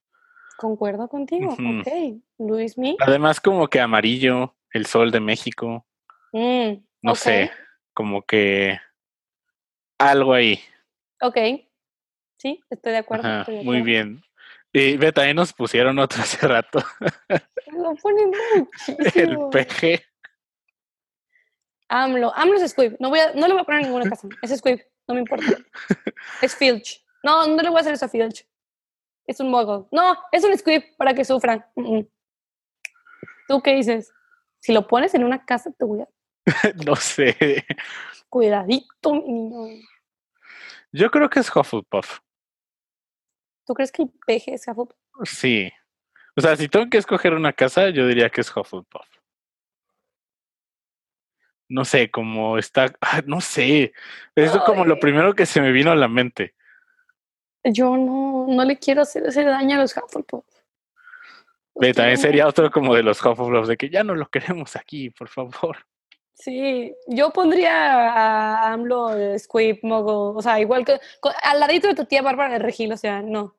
Concuerdo contigo, ok. Luis Mi. Además, como que amarillo, el sol de México. Mm, no sé, como que algo ahí. Ok, sí, estoy de acuerdo. Muy bien. Y ve, también nos pusieron otro hace rato. Lo ponen muchísimo. El PG. AMLO. AMLO es Squib. No, voy a, no le voy a poner ninguna casa. Es Squib. No me importa. Es Filch. No, no le voy a hacer eso a Filch. Es un mogul. No, es un Squib para que sufran. ¿Tú qué dices? Si lo pones en una casa, te voy a... no sé. Cuidadito, niño. Yo creo que es Hufflepuff. ¿Tú crees que el peje es Hufflepuff? Sí. O sea, si tengo que escoger una casa, yo diría que es Hufflepuff. No sé, como está, ah, no sé, es como lo primero que se me vino a la mente. Yo no, no le quiero hacer ese daño a los Hufflepuff. también sería otro como de los Hufflepuff, de que ya no lo queremos aquí, por favor. Sí, yo pondría a AMLO, Squib, Mogo, o sea, igual que al ladito de tu tía Bárbara de Regil, o sea, no.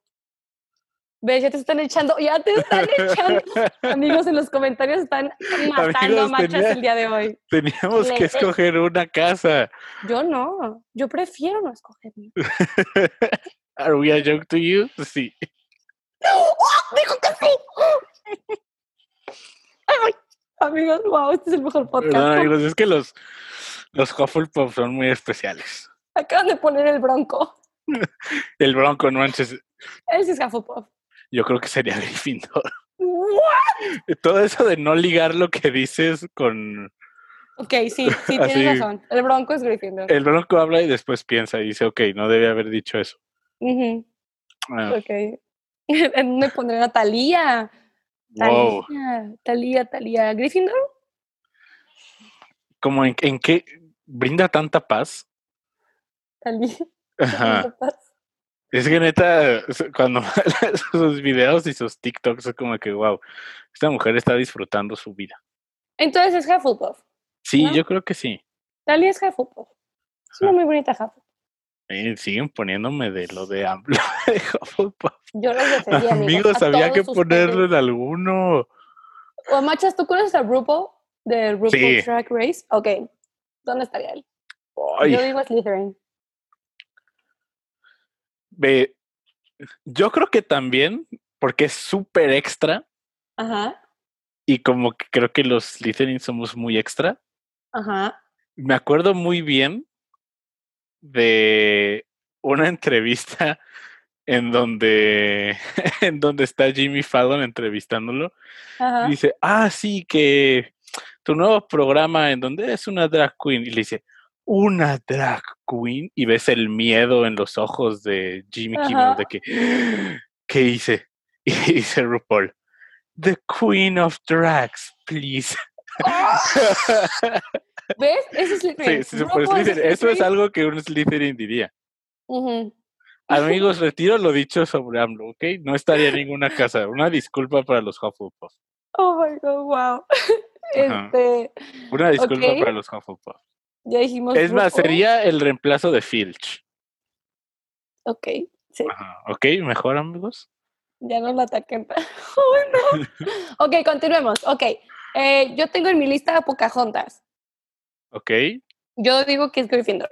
¿Ves? Ya te están echando, ya te están echando. Amigos en los comentarios están matando a machas el día de hoy. Teníamos que escoger una casa. Yo no, yo prefiero no escoger. ¿Are we a joke to you? Sí. ¡Oh! ¡Dijo que sí! ¡Ay! Amigos, wow, este es el mejor podcast. No, amigos, es que los, los Hufflepuff son muy especiales. Acaban de poner el Bronco. el Bronco, no manches. Él sí es Hufflepuff. Yo creo que sería Gryffindor. ¿What? Todo eso de no ligar lo que dices con... Ok, sí, sí, tienes razón. El Bronco es Gryffindor. El Bronco habla y después piensa y dice, ok, no debe haber dicho eso. Uh Ok. Me pondré a Talía. Talía, Talía, Talía. ¿Gryffindor? ¿Como en, en qué brinda tanta paz? Talía. Ajá. Es que neta, cuando sus videos y sus TikToks es como que, wow, esta mujer está disfrutando su vida. Entonces es Hufflepuff. Sí, yo creo que sí. Talia es Hufflepuff. Es una muy bonita Hufflepuff. Eh, siguen poniéndome de lo de AMLO de Hufflepuff. Yo los defendí, amigos. había que ponerle en alguno. O Machas, ¿tú conoces a RuPaul? De RuPaul Track Race. Ok. ¿Dónde estaría él? Yo digo Slytherin. Ve, yo creo que también, porque es súper extra. Ajá. Y como que creo que los Slytherin somos muy extra. Ajá. Me acuerdo muy bien de una entrevista en donde, en donde está Jimmy Fallon entrevistándolo. Ajá. dice, ah, sí, que tu nuevo programa en donde es una drag queen. Y le dice, una drag queen y ves el miedo en los ojos de Jimmy Kimmel de que, ¿qué hice? Y dice RuPaul, The Queen of Drags, please. ¿Ves? Eso es Slytherin. Sí, sí, Eso es algo que un Slytherin diría. Amigos, retiro lo dicho sobre AMLO, ¿ok? No estaría en ninguna casa. Una disculpa para los Hufflepuff. Oh my god, wow. Este, Una disculpa para los Hufflepuff. Ya dijimos. Es más, sería el reemplazo de Filch. Ok, sí. Ok, mejor, amigos. Ya no lo ataquen. oh, no. ok, continuemos. Ok. Eh, yo tengo en mi lista a Pocahontas. Ok. Yo digo que es Gryffindor.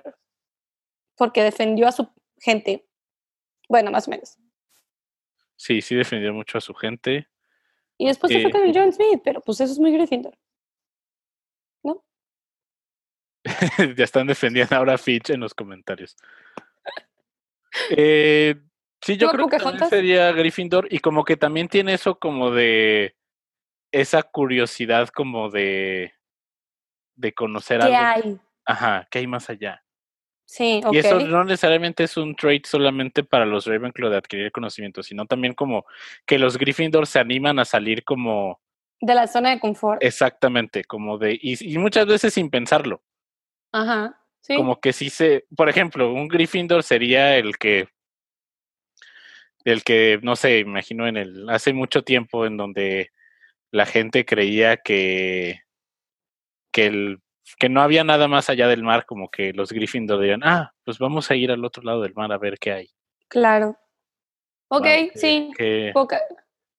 Porque defendió a su gente. Bueno, más o menos. Sí, sí defendió mucho a su gente. Y después se fue con el John Smith, pero pues eso es muy Gryffindor. ya están defendiendo ahora Fitch en los comentarios. Eh, sí, yo creo que también sería Gryffindor y como que también tiene eso como de esa curiosidad como de de conocer ¿Qué hay? Ajá, ¿qué hay más allá? Sí, Y eso no necesariamente es un trait solamente para los Ravenclaw de adquirir conocimiento, sino también como que los Gryffindor se animan a salir como de la zona de confort. Exactamente, como de y muchas veces sin pensarlo. Ajá. Sí. Como que sí se, por ejemplo, un Gryffindor sería el que, el que, no sé, imagino en el, hace mucho tiempo en donde la gente creía que, que el, que no había nada más allá del mar, como que los Gryffindor dirían, ah, pues vamos a ir al otro lado del mar a ver qué hay. Claro. Ok, sí. Poca,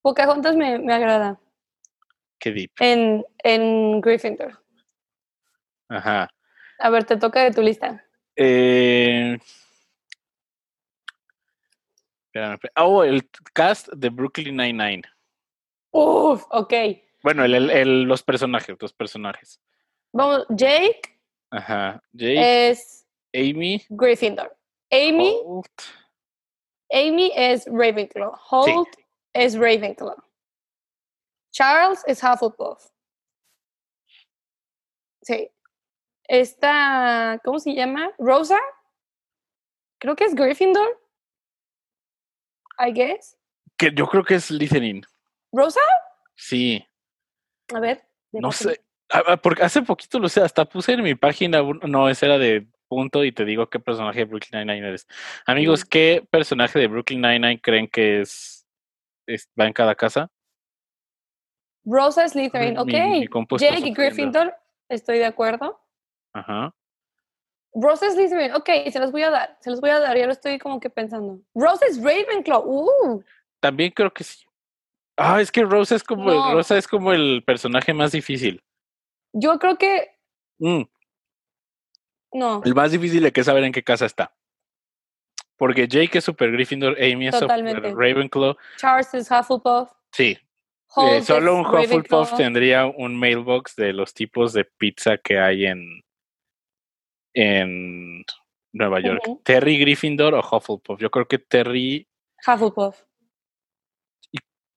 Pocahontas me, me agrada. Qué deep. En, en Gryffindor. Ajá. A ver, te toca de tu lista. Eh... Oh, el cast de Brooklyn Nine-Nine. Uf, ok. Bueno, el, el, los personajes, los personajes. Vamos, Jake. Ajá. Jake. Es. Amy. Gryffindor. Amy. Amy es Ravenclaw. Holt es Ravenclaw. Charles es Hufflepuff. Sí esta, ¿cómo se llama? Rosa. Creo que es Gryffindor. I guess. Que yo creo que es Slytherin. ¿Rosa? Sí. A ver. No sé. Porque hace poquito lo sé, hasta puse en mi página, no, esa era de punto y te digo qué personaje de Brooklyn Nine-Nine eres. Amigos, ¿qué personaje de Brooklyn Nine-Nine creen que es, va en cada casa? Rosa Slytherin, ok. Jake y Gryffindor, estoy de acuerdo. Ajá. Rose es Slytherin. Ok, se los voy a dar. Se los voy a dar. Ya lo estoy como que pensando. Rose es Ravenclaw. Uh. También creo que sí. Ah, es que Rose es como, el, Rosa es como el personaje más difícil. Yo creo que. Mm. No. El más difícil de que saber en qué casa está. Porque Jake es super Gryffindor, Amy es super Ravenclaw. Charles es Hufflepuff. Sí. Eh, solo un Hufflepuff tendría un mailbox de los tipos de pizza que hay en, en Nueva York. ¿Terry Gryffindor o Hufflepuff? Yo creo que Terry... Hufflepuff.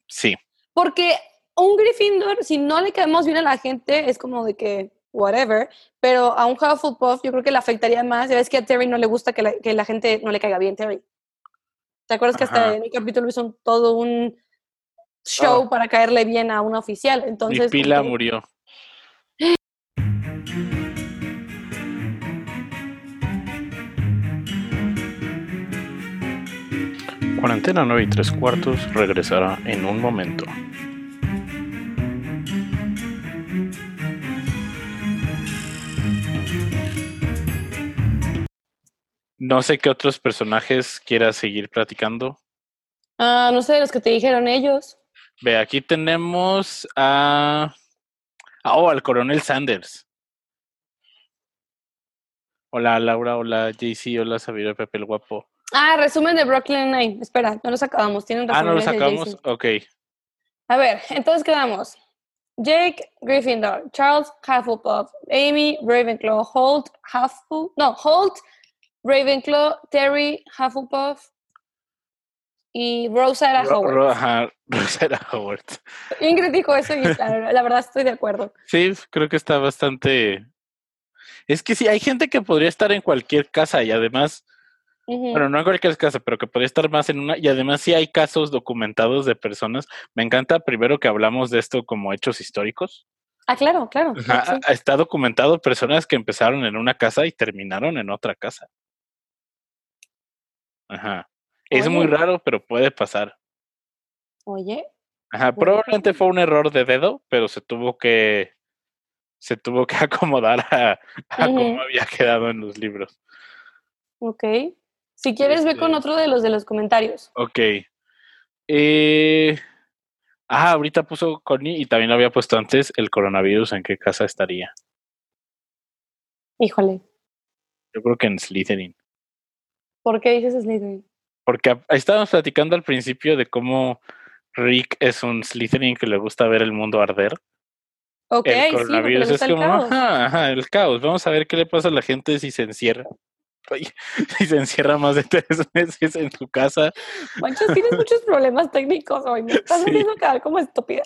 Sí. Porque un Gryffindor, si no le caemos bien a la gente, es como de que, whatever, pero a un Hufflepuff yo creo que le afectaría más. Ya ves que a Terry no le gusta que la, gente no le caiga bien, Terry. ¿Te acuerdas que hasta en el capítulo hizo todo un show oh. para caerle bien a un oficial? Entonces, Mi pila murió. Cuarentena 9 y 3 cuartos regresará en un momento. No sé qué otros personajes quieras seguir platicando. Ah, no sé, los que te dijeron ellos. Ve, aquí tenemos a. Oh, al coronel Sanders. Hola Laura, hola JC, hola Xavier Pepe el Guapo. Ah, resumen de Brooklyn Nine. Espera, no los acabamos. Tienen Ah, no los acabamos. Ok. A ver, entonces quedamos. Jake Gryffindor, Charles Hufflepuff, Amy Ravenclaw, Holt Hufflepuff, no, Holt Ravenclaw, Terry Hufflepuff y Rosetta Howard. Rosetta Howard. Ingrid dijo eso y la verdad estoy de acuerdo. Sí, creo que está bastante... Es que sí, hay gente que podría estar en cualquier casa y además bueno, no en cualquier caso, pero que podría estar más en una. Y además, sí hay casos documentados de personas. Me encanta primero que hablamos de esto como hechos históricos. Ah, claro, claro. Está documentado personas que empezaron en una casa y terminaron en otra casa. Ajá. Es muy raro, pero puede pasar. Oye. Ajá, probablemente fue un error de dedo, pero se tuvo que se tuvo que acomodar a, cómo había quedado en los libros. Ok. Si quieres, ve con este otro de los de los comentarios. Ok. Eh, ah, ahorita puso Connie y también lo había puesto antes el coronavirus, ¿en qué casa estaría? Híjole. Yo creo que en Slytherin. ¿Por qué dices Slytherin? Porque estábamos platicando al principio de cómo Rick es un Slytherin que le gusta ver el mundo arder. Ok, el coronavirus es como, ajá, el caos. Vamos a ver qué le pasa a la gente si se encierra. y se encierra más de tres meses en tu casa. Manchas, tienes muchos problemas técnicos hoy. Me estás haciendo quedar como estúpida.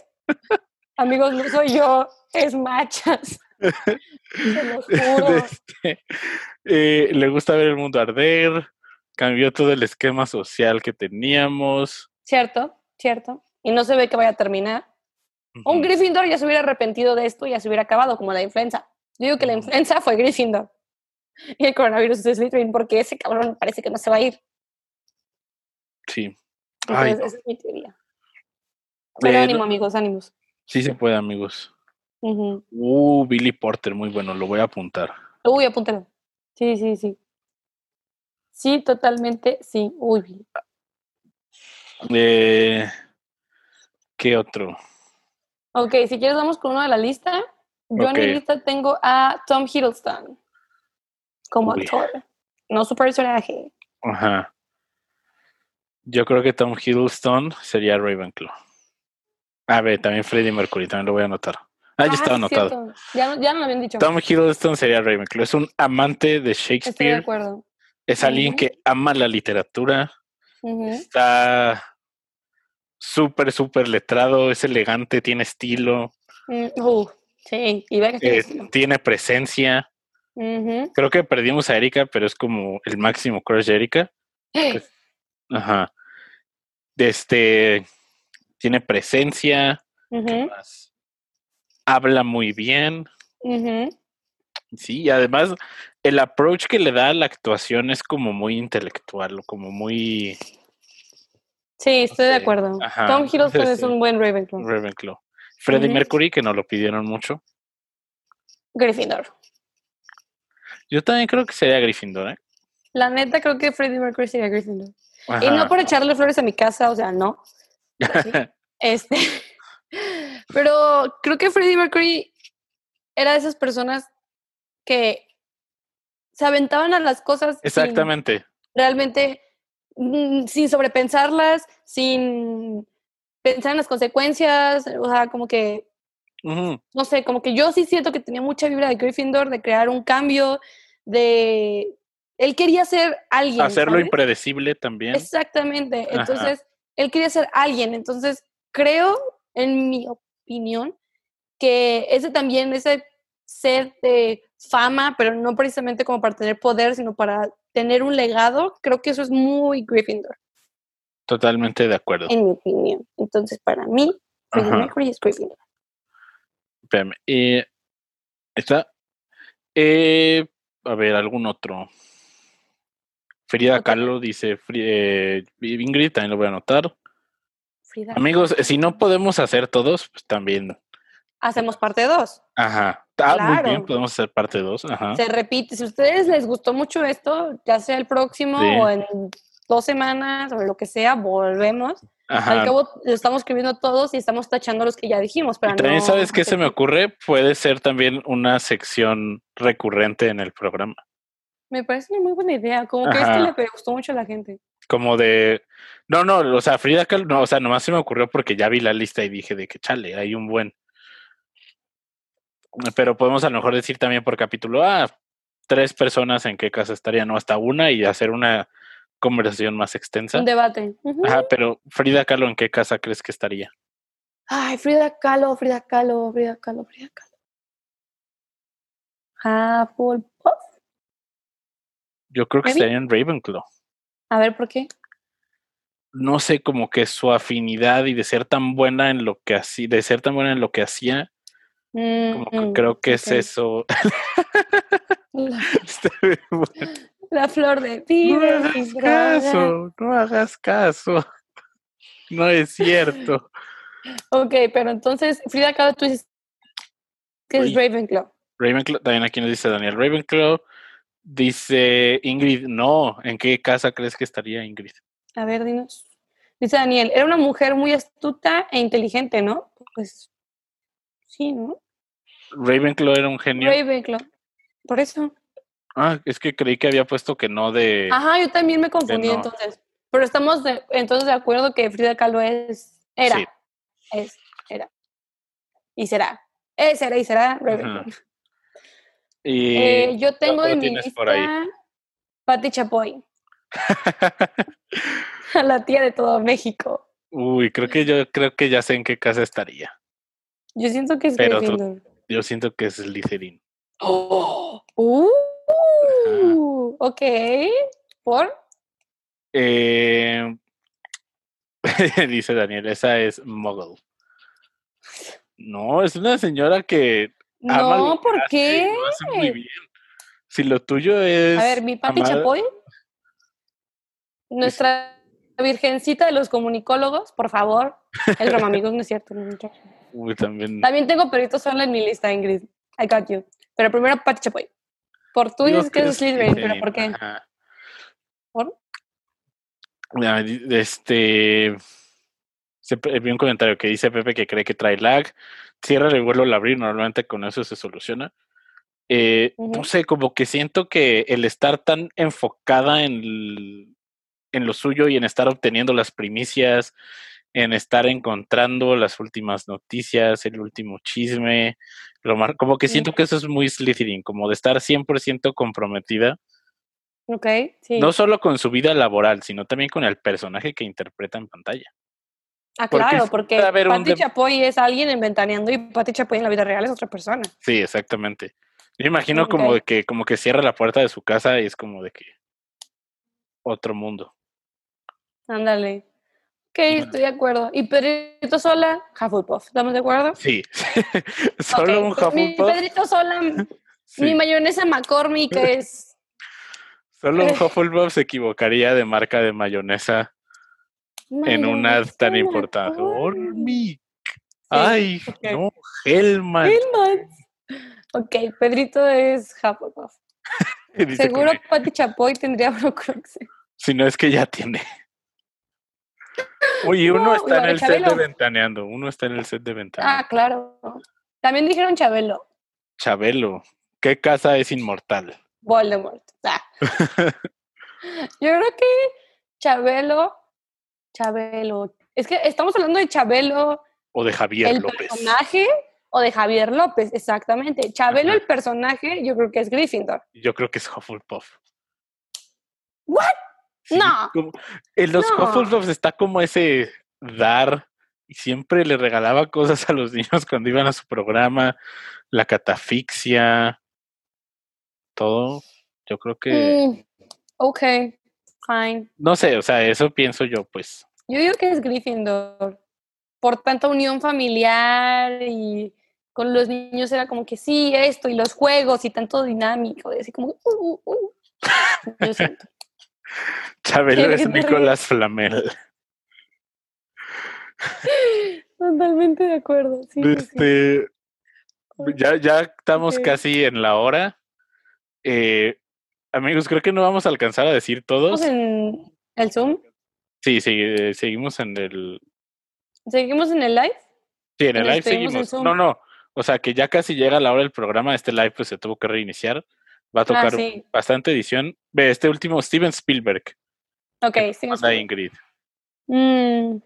Amigos, no soy yo, es Machas. Se los juro. Este, eh, le gusta ver el mundo arder. Cambió todo el esquema social que teníamos. Cierto, cierto. Y no se ve que vaya a terminar. Un Gryffindor ya se hubiera arrepentido de esto y ya se hubiera acabado, como la influenza. Yo digo que la influenza fue Gryffindor y el coronavirus es Slytherin porque ese cabrón parece que no se va a ir. Sí. Entonces, esa es mi teoría. Pero ánimo, amigos, ánimos. Sí se puede, amigos. Uh, Billy Porter, muy bueno, lo voy a apuntar. Uy, apúntalo. Sí, sí, sí. Sí, totalmente, sí. Uy. Eh, ¿Qué otro? Ok, si quieres vamos con uno de la lista. Yo en mi lista tengo a Tom Hiddleston como actor, no su personaje. Ajá. Yo creo que Tom Hiddleston sería Ravenclaw. A ver, también Freddie Mercury, también lo voy a anotar. Ah, ya ah, estaba anotado. Ya, ya no lo habían dicho. Tom Hiddleston sería Ravenclaw. Es un amante de Shakespeare. Estoy de acuerdo. Es alguien que ama la literatura. Está súper, súper letrado. Es elegante, tiene estilo. Mm, uh, sí, y eh, tiene presencia. Creo que perdimos a Erika, pero es como el máximo crush de Erika. Pues, ajá. Este tiene presencia. Habla muy bien. Sí, y además el approach que le da a la actuación es como muy intelectual, como muy. Sí, estoy de acuerdo. Tom Hiddleston es un buen Ravenclaw. Ravenclaw. Freddie Mercury, que nos lo pidieron mucho. Gryffindor. Yo también creo que sería Gryffindor, ¿eh? La neta, creo que Freddie Mercury sería Gryffindor. Y no por echarle flores a mi casa, o sea, no. este. Pero creo que Freddie Mercury era de esas personas que se aventaban a las cosas. Exactamente. realmente, mm, sin sobrepensarlas, sin pensar en las consecuencias, o sea, como que no sé, como que yo sí siento que tenía mucha vibra de Gryffindor, de crear un cambio, de él quería ser alguien. Hacerlo impredecible también. Exactamente. Entonces, él quería ser alguien. Entonces, creo, en mi opinión, que ese también, ese sed de fama, pero no precisamente como para tener poder, sino para tener un legado, creo que eso es muy Gryffindor. Totalmente de acuerdo. En mi opinión. Entonces, para mí, Mercury es Gryffindor. Espérame. Eh, está. Eh, a ver, algún otro. Frida Kahlo dice eh, Ingrid, también lo voy a anotar. Amigos, si no podemos hacer todos, pues también. Hacemos parte 2. Ajá. Ah, muy bien, podemos hacer parte 2. Se repite. Si a ustedes les gustó mucho esto, ya sea el próximo o en dos semanas o lo que sea, volvemos. Al cabo lo estamos escribiendo todos y estamos tachando los que ya dijimos. También sabes qué se me ocurre, puede ser también una sección recurrente en el programa. Me parece una muy buena idea, como que esto le gustó mucho a la gente. Como de, no, no, o sea, Frida Kahlo, no, o sea, nomás se me ocurrió porque ya vi la lista y dije de que chale, hay un buen. Pero podemos a lo mejor decir también por capítulo, ah, tres personas en qué casa estarían, no hasta una y hacer una conversación más extensa. Un debate. Ajá, pero Frida Kahlo, ¿en qué casa crees que estaría? Ay, Frida Kahlo, Frida Kahlo, Frida Kahlo, Frida Kahlo. Hufflepuff. Yo creo que estaría en Ravenclaw. A ver, ¿por qué? No sé, como que su afinidad y de ser tan buena en lo que hacía, de ser tan buena en lo que hacía, como que mm, creo que es eso. La flor de No hagas caso, no hagas caso. No es cierto. ok, pero entonces, Frida Kahlo, tú dices que es Ravenclaw. Ravenclaw, también aquí nos dice Daniel Ravenclaw. Dice Ingrid, no. ¿En qué casa crees que estaría Ingrid? A ver, dinos. Dice Daniel, era una mujer muy astuta e inteligente, ¿no? Pues sí, ¿no? Ravenclaw era un genio. Ravenclaw. Por eso. Ah, es que creí que había puesto que no de. Ajá, yo también me confundí entonces. Pero estamos entonces de acuerdo que Frida Kahlo es. Era. Sí. Es. Era. Y será. Es, será y será Ravenclaw. Y eh, yo tengo en mi lista Patti Chapoy. la tía de todo México. Uy, creo que yo creo que ya sé en qué casa estaría. Yo siento que es Pero Yo siento que es Slytherin. Oh, uh, ok. ¿Por? Eh, dice Daniel, esa es Muggle. No, es una señora que no, ¿por qué? Si lo tuyo es. A ver, mi papi Chapoy. Nuestra virgencita de los comunicólogos, por favor. El amigos no es cierto. Uy, también. También tengo perritos solo en mi lista, Ingrid. I got you. Pero primero Pati Chapoy. Por tú dices que es Slytherin, pero ¿por qué? ¿Por? Este. Vi un comentario que dice Pepe que cree que trae lag cierra el vuelo al abrir, normalmente con eso se soluciona. Eh, no sé, como que siento que el estar tan enfocada en, en lo suyo y en estar obteniendo las primicias, en estar encontrando las últimas noticias, el último chisme, lo como que siento que eso es muy Slytherin, como de estar 100% comprometida. Ok, sí. No solo con su vida laboral, sino también con el personaje que interpreta en pantalla. Ah, claro, porque Pati Chapoy es alguien inventaneando y Pati Chapoy en la vida real es otra persona. Sí, exactamente. Yo imagino como de que, como que cierra la puerta de su casa y es como de que otro mundo. Ándale. Ok, estoy de acuerdo. ¿Y Pedrito Sola? Hufflepuff, ¿estamos de acuerdo? Sí, solo un Hufflepuff. Mi Pedrito Sola, mi mayonesa McCormick es... Solo un Hufflepuff se equivocaría de marca de mayonesa en una tan importante. Hormic. Ay, no, Hellman. Hellman. Ok, Pedrito es Hufflepuff. Seguro que Pati Chapoy tendría Brocroxe. Si no es que ya tiene. Oye, uno está en el set de Ventaneando. Uno está en el set de Ventaneando. Ah, claro. También dijeron Chabelo. Chabelo. ¿Qué casa es inmortal? Voldemort. Ah. Yo creo que Chabelo Chabelo. Es que estamos hablando de Chabelo. O de Javier el personaje o de Javier López, exactamente. Chabelo, el personaje, yo creo que es Gryffindor. Yo creo que es Hufflepuff. ¿What? No. en los no. está como ese dar y siempre le regalaba cosas a los niños cuando iban a su programa, la catafixia, todo. Yo creo que. Mm, ok, fine. No sé, o sea, eso pienso yo, pues. Yo digo que es Gryffindor. Por tanta unión familiar y con los niños era como que sí, esto y los juegos y tanto dinámico, y así como. Uh, uh, uh. Yo siento. Chabelo es Nicolás Flamel. Totalmente de acuerdo. Sí, este, Ya, ya estamos casi en la hora. Eh, amigos, creo que no vamos a alcanzar a decir todos. en el Zoom? Sí, sí, eh, seguimos en el. ¿Seguimos en el live? Sí, en el live seguimos. No, no. O sea, que ya casi llega la hora del programa. Este live pues se tuvo que reiniciar. Va a ah, tocar bastante edición. Ve, este último, Steven Spielberg. Ok, Steven Spielberg. Ingrid. Mm.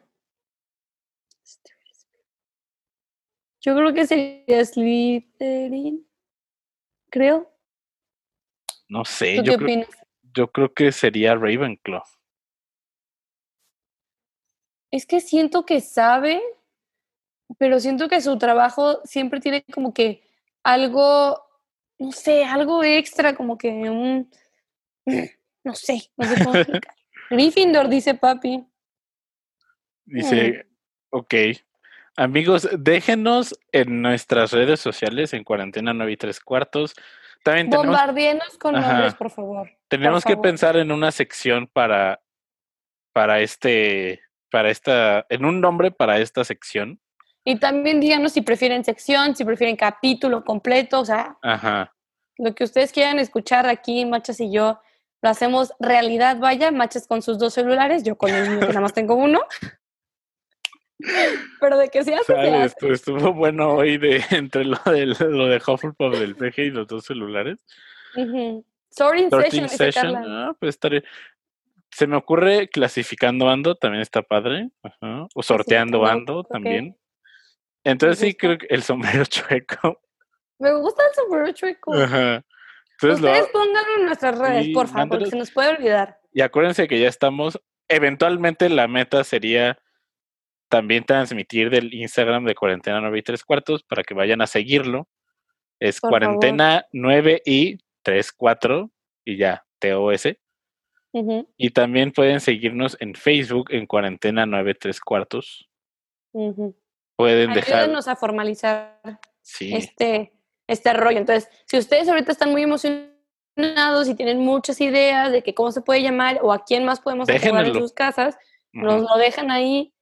Yo creo que sería Slytherin. Creo. No sé. yo qué creo, Yo creo que sería Ravenclaw. Es que siento que sabe, pero siento que su trabajo siempre tiene como que algo, no sé, algo extra, como que un. No sé, no sé cómo explicar. Gryffindor, dice papi. Dice, mm. ok. Amigos, déjenos en nuestras redes sociales en cuarentena 9 y 3 cuartos. También tenemos... con nombres, por favor. Tenemos que pensar en una sección para, para este, para esta, en un nombre para esta sección. Y también díganos si prefieren sección, si prefieren capítulo completo, o sea, Ajá. lo que ustedes quieran escuchar aquí, Machas y yo, lo hacemos realidad, vaya, Machas con sus dos celulares, yo con el mío que nada más tengo uno. Pero de que se hace, Estuvo bueno hoy de entre lo de, lo de Hufflepuff del PG y los dos celulares. Sorting, session. Ah, pues estaré. Se me ocurre clasificando ando, también está padre. O sorteando ando también. Entonces sí creo que el sombrero chueco. Me gusta el sombrero chueco. Ajá. Ustedes pónganlo en nuestras redes, por favor, porque se nos puede olvidar. Y acuérdense que ya estamos. Eventualmente la meta sería también transmitir del Instagram de Cuarentena 9 y 3 cuartos para que vayan a seguirlo. Es Cuarentena 9 y 3 4 y ya, TOS. Y también pueden seguirnos en Facebook en Cuarentena 9 3 cuartos. Pueden dejar. Ayúdenos a formalizar este, este rollo. Entonces, si ustedes ahorita están muy emocionados y tienen muchas ideas de que cómo se puede llamar o a quién más podemos ayudar en sus casas, nos lo dejan ahí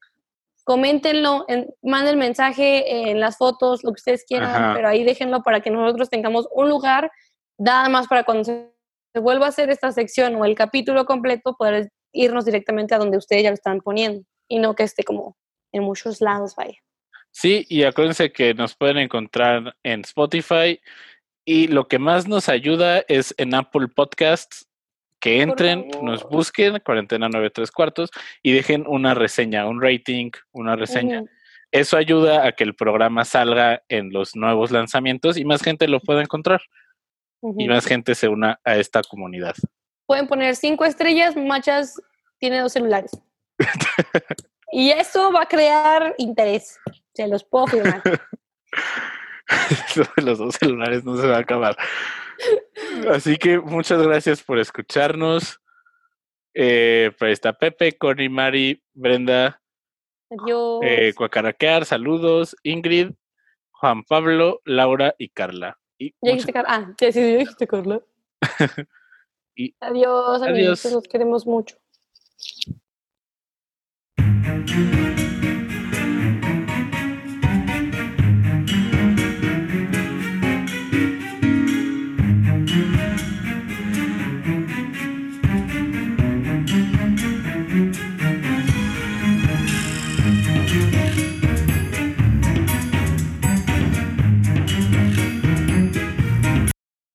coméntenlo, en, manden mensaje en las fotos, lo que ustedes quieran, pero ahí déjenlo para que nosotros tengamos un lugar, nada más para cuando se, vuelva a hacer esta sección o el capítulo completo, poder irnos directamente a donde ustedes ya lo están poniendo y no que esté como en muchos lados, vaya. Sí, y acuérdense que nos pueden encontrar en Spotify y lo que más nos ayuda es en Apple Podcasts que entren, nos busquen, cuarentena 93 cuartos, y dejen una reseña, un rating, una reseña. Eso ayuda a que el programa salga en los nuevos lanzamientos y más gente lo pueda encontrar. Y más gente se una a esta comunidad. Pueden poner cinco estrellas, Machas tiene dos celulares. y eso va a crear interés. Se los puedo firmar. los dos celulares no se va a acabar. Así que muchas gracias por escucharnos. Eh, pues está Pepe, Connie, Mari, Brenda. Adiós. Eh, Cuacaraquear, saludos. Ingrid, Juan Pablo, Laura y Carla. Y ya dijiste Carla. Ah, ya sí, dijiste Carla. y adiós, adiós. Nos queremos mucho.